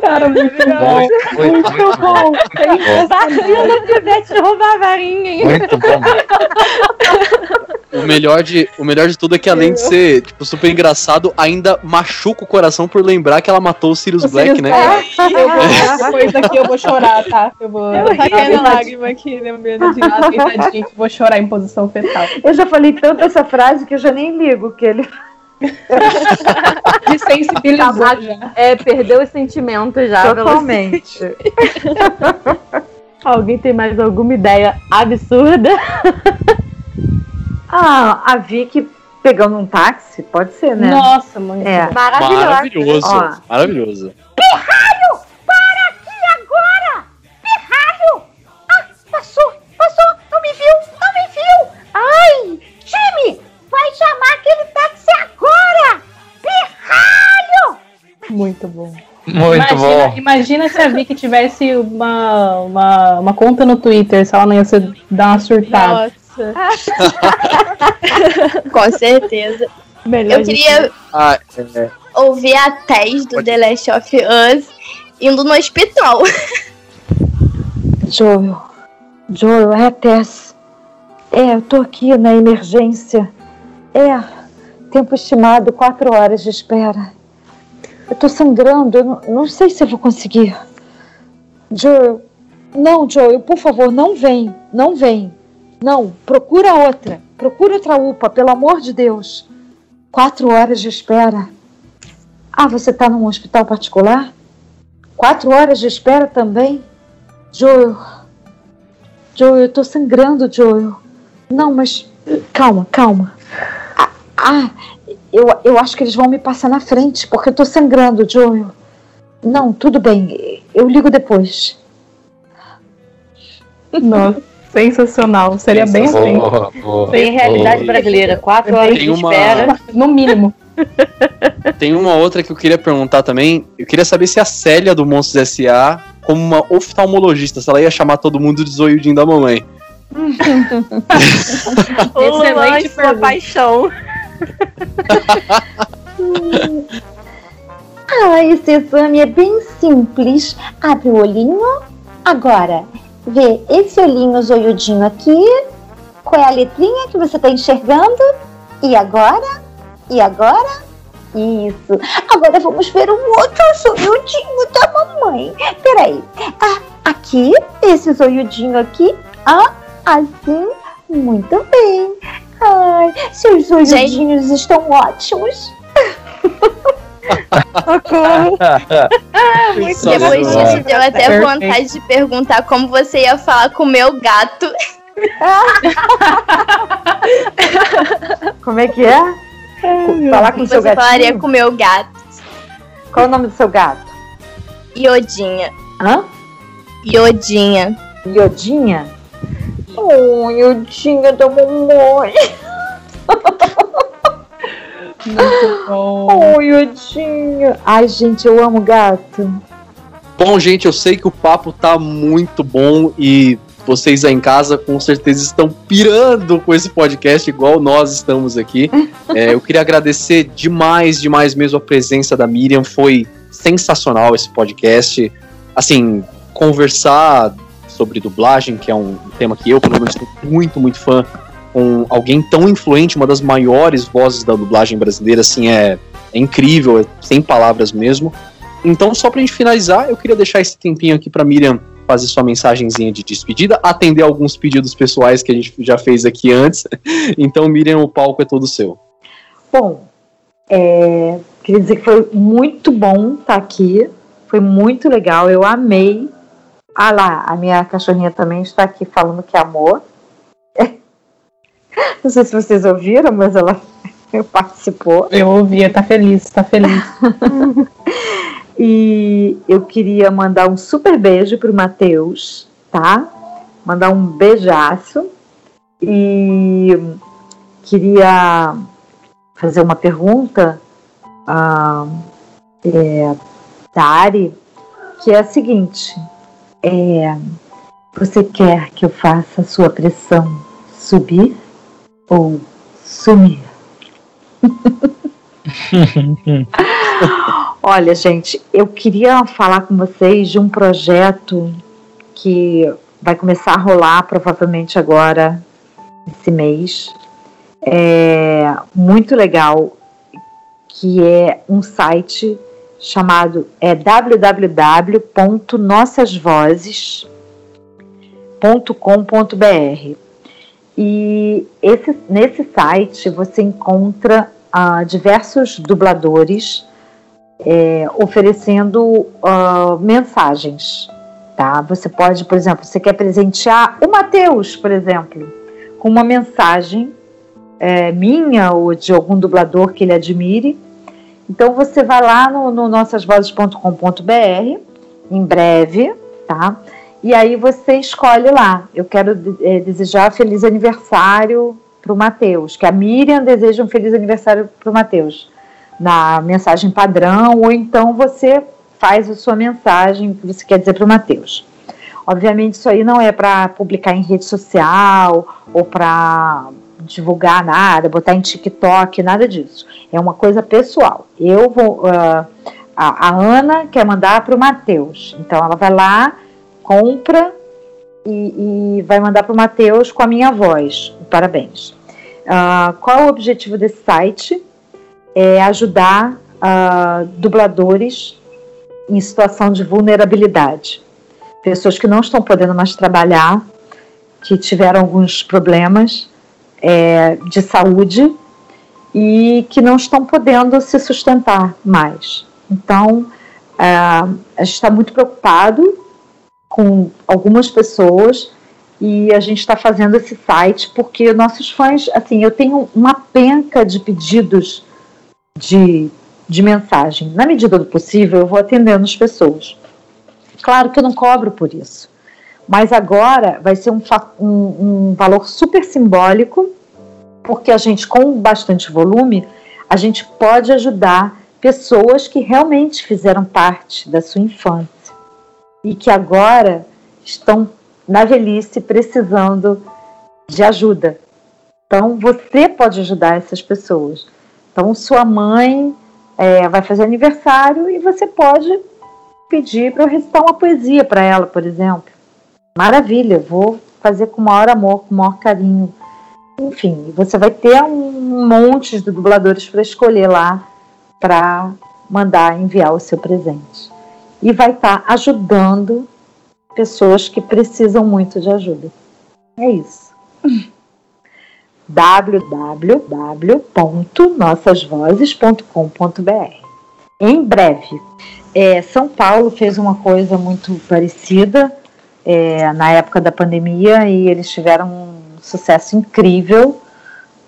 Cara, muito bom. muito, muito, muito bom. Vacina do Ivete roubar a varinha. Muito bom. O melhor, de, o melhor de tudo é que além de ser tipo, super engraçado, ainda machuca o coração por lembrar que ela matou o Sirius O Black, Sirius né? Black. Eu vou, depois daqui eu vou chorar, tá? Eu vou. Eu Tá caindo lágrima aqui, lembrando de Tadinho, vou chorar em posição fetal. Eu já falei tanto essa frase que eu já nem ligo que ele. <laughs> Desensibilizar já. É, perdeu os sentimentos já. Totalmente. <laughs> Alguém tem mais alguma ideia absurda? <laughs> Ah, a Vicky pegando um táxi, pode ser, né? Nossa, muito É. Maravilhoso. Maravilhoso. Ó. Maravilhoso. Passou, passou, não me viu, não me viu. Ai, time, vai chamar aquele táxi Muito bom. Muito imagina, bom. imagina se a Vicky tivesse uma, uma, uma conta no Twitter, se ela não ia ser, dar uma surtada. Nossa. <laughs> Com certeza. Melhor Eu queria Ah, é, ouvir a Tess do Pode- The Last of Us indo no hospital. Joel. Joel, é a Tess. É, eu tô aqui na emergência. É, tempo estimado, quatro horas de espera. Eu tô sangrando, eu não, não sei se eu vou conseguir. Joel, não, Joel, por favor, não vem, não vem. Não, procura outra, procura outra UPA, pelo amor de Deus. Quatro horas de espera. Ah, você tá num hospital particular? Quatro horas de espera também? Joel. Joel, eu tô sangrando, Joel. Não, mas. Calma, calma. Ah, ah, eu, eu acho que eles vão me passar na frente, porque eu tô sangrando, Joel. Não, tudo bem. Eu ligo depois. Nossa, sensacional. Seria bem assim. Boa, boa, Tem realidade boa. brasileira, quatro horas Tem de uma- espera. No mínimo. <laughs> Tem uma outra que eu queria perguntar também. Eu queria saber se a Célia do Monstros S.A., como uma oftalmologista, se ela ia chamar todo mundo de zoiudinho da mamãe. <laughs> Excelente sua pergunta. paixão. Ah, esse exame é bem simples. Abre o olhinho. Agora, vê esse olhinho zoiudinho aqui. Qual é a letrinha que você está enxergando? E agora? E agora? Isso. Agora vamos ver o outro zoiudinho da mamãe. Peraí. Ah, aqui, esse zoiudinho aqui. Ah, assim. Muito bem. Ai, seus zoiudinhos estão ótimos. <laughs> Depois Sensacional. disso, deu até Perfeito. vontade de perguntar como você ia falar com o meu gato. <laughs> Como é que é? Falar com o seu você falaria com o meu gato. Qual é o nome do seu gato? Iodinha. Hã? Iodinha. Iodinha? Oh, Iodinha da mamãe. Muito bom. Oh, Iodinha. Ai, gente, eu amo gato. Bom, gente, eu sei que o papo tá muito bom e vocês aí em casa com certeza estão pirando com esse podcast, igual nós estamos aqui. É, eu queria agradecer demais, demais mesmo a presença da Miriam. Foi sensacional esse podcast. Assim, conversar sobre dublagem, que é um tema que eu, pelo menos, sou muito, muito fã, com alguém tão influente, uma das maiores vozes da dublagem brasileira, assim, é, é incrível, é sem palavras mesmo. Então, só pra gente finalizar, eu queria deixar esse tempinho aqui pra Miriam fazer sua mensagenzinha de despedida, atender alguns pedidos pessoais que a gente já fez aqui antes. <laughs> Então, Miriam, o palco é todo seu. Bom, é, queria dizer que foi muito bom estar aqui. Foi muito legal, eu amei. Ah lá, a minha cachorrinha também está aqui falando que amou. <laughs> Não sei se vocês ouviram, mas ela <laughs> participou. Eu ouvia, tá feliz, tá feliz. <laughs> E eu queria mandar um super beijo pro Matheus, tá? Mandar um beijaço. E queria fazer uma pergunta a é, Tari, que é a seguinte: é, você quer que eu faça a sua pressão subir ou sumir? <laughs> Olha, gente, eu queria falar com vocês de um projeto que vai começar a rolar provavelmente agora, esse mês. É muito legal, que é um site chamado é www.nossasvozes.com.br. E esse, nesse site você encontra ah, diversos dubladores é, oferecendo ah, mensagens tá? Você pode, por exemplo, você quer presentear o Matheus, por exemplo, com uma mensagem é, minha ou de algum dublador que ele admire. Então você vai lá no, no nossasvozes.com.br em breve, tá? E aí você escolhe lá. Eu quero é, desejar feliz aniversário para o Matheus, que a Miriam deseja um feliz aniversário para o Matheus, na mensagem padrão, ou então você faz a sua mensagem que você quer dizer para o Matheus. Obviamente, isso aí não é para publicar em rede social ou para divulgar nada, botar em TikTok, nada disso. É uma coisa pessoal. Eu vou. Uh, a, a Ana quer mandar para o Matheus. Então ela vai lá, compra e, e vai mandar para o Matheus com a minha voz. Parabéns. Uh, qual o objetivo desse site? É ajudar uh, dubladores em situação de vulnerabilidade. Pessoas que não estão podendo mais trabalhar, que tiveram alguns problemas é, de saúde e que não estão podendo se sustentar mais. Então, uh, a gente está muito preocupado com algumas pessoas e a gente está fazendo esse site porque nossos fãs, assim, eu tenho uma penca de pedidos de, de mensagem. Na medida do possível, eu vou atendendo as pessoas. Claro que eu não cobro por isso, mas agora vai ser um, um, um valor super simbólico, porque a gente, com bastante volume, a gente pode ajudar pessoas que realmente fizeram parte da sua infância e que agora estão na velhice precisando de ajuda. Então, você pode ajudar essas pessoas. Então, sua mãe é, vai fazer aniversário e você pode pedir para eu recitar uma poesia para ela, por exemplo. Maravilha, vou fazer com o maior amor, com o maior carinho. Enfim, você vai ter um monte de dubladores para escolher lá para mandar enviar o seu presente. E vai estar tá ajudando pessoas que precisam muito de ajuda. É isso. <laughs> www.nossasvozes.com.br Em breve. É, São Paulo fez uma coisa muito parecida é, na época da pandemia e eles tiveram um sucesso incrível,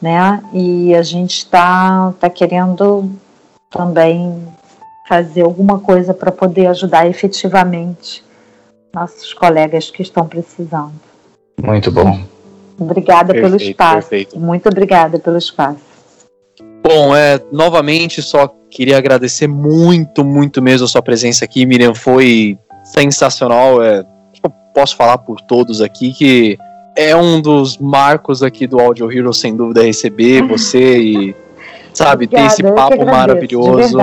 né? E a gente está tá querendo também fazer alguma coisa para poder ajudar efetivamente nossos colegas que estão precisando. Muito bom. Obrigada perfeito, pelo espaço. Perfeito. Muito obrigada pelo espaço. Bom, é, novamente só queria agradecer muito, muito mesmo a sua presença aqui, Miriam. Foi sensacional. É, posso falar por todos aqui que é um dos marcos aqui do Audio Hero, sem dúvida, receber você e, sabe, Obrigada, ter esse papo maravilhoso.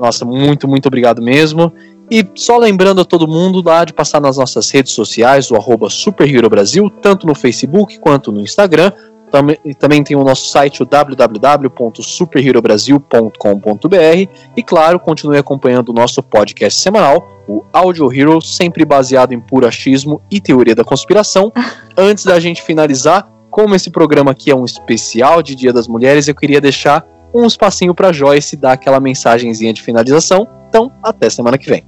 Nossa, muito, muito obrigado mesmo. E só lembrando a todo mundo lá de passar nas nossas redes sociais, o arroba Superhero Brasil, tanto no Facebook quanto no Instagram. Também, também tem o nosso site, o www.superherobrasil.com.br. E claro, continue acompanhando o nosso podcast semanal, o Audio Hero, sempre baseado em puro achismo e teoria da conspiração. <laughs> Antes da gente finalizar, como esse programa aqui é um especial de Dia das Mulheres, eu queria deixar um espacinho para Joyce dar aquela mensagenzinha de finalização. Então, até semana que vem.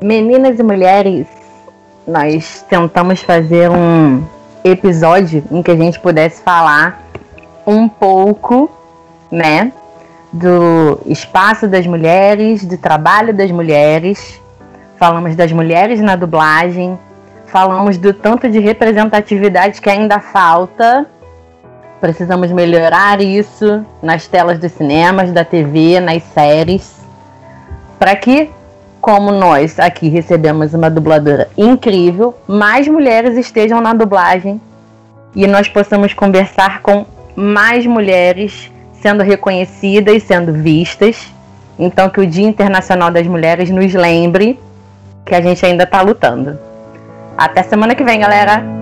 Meninas e mulheres, nós tentamos fazer um episódio em que a gente pudesse falar um pouco, né, do espaço das mulheres, do trabalho das mulheres. Falamos das mulheres na dublagem, falamos do tanto de representatividade que ainda falta. Precisamos melhorar isso nas telas dos cinemas, da TV, nas séries, para que como nós aqui recebemos uma dubladora incrível, mais mulheres estejam na dublagem e nós possamos conversar com mais mulheres sendo reconhecidas, sendo vistas. Então, que o Dia Internacional das Mulheres nos lembre que a gente ainda está lutando. Até semana que vem, galera!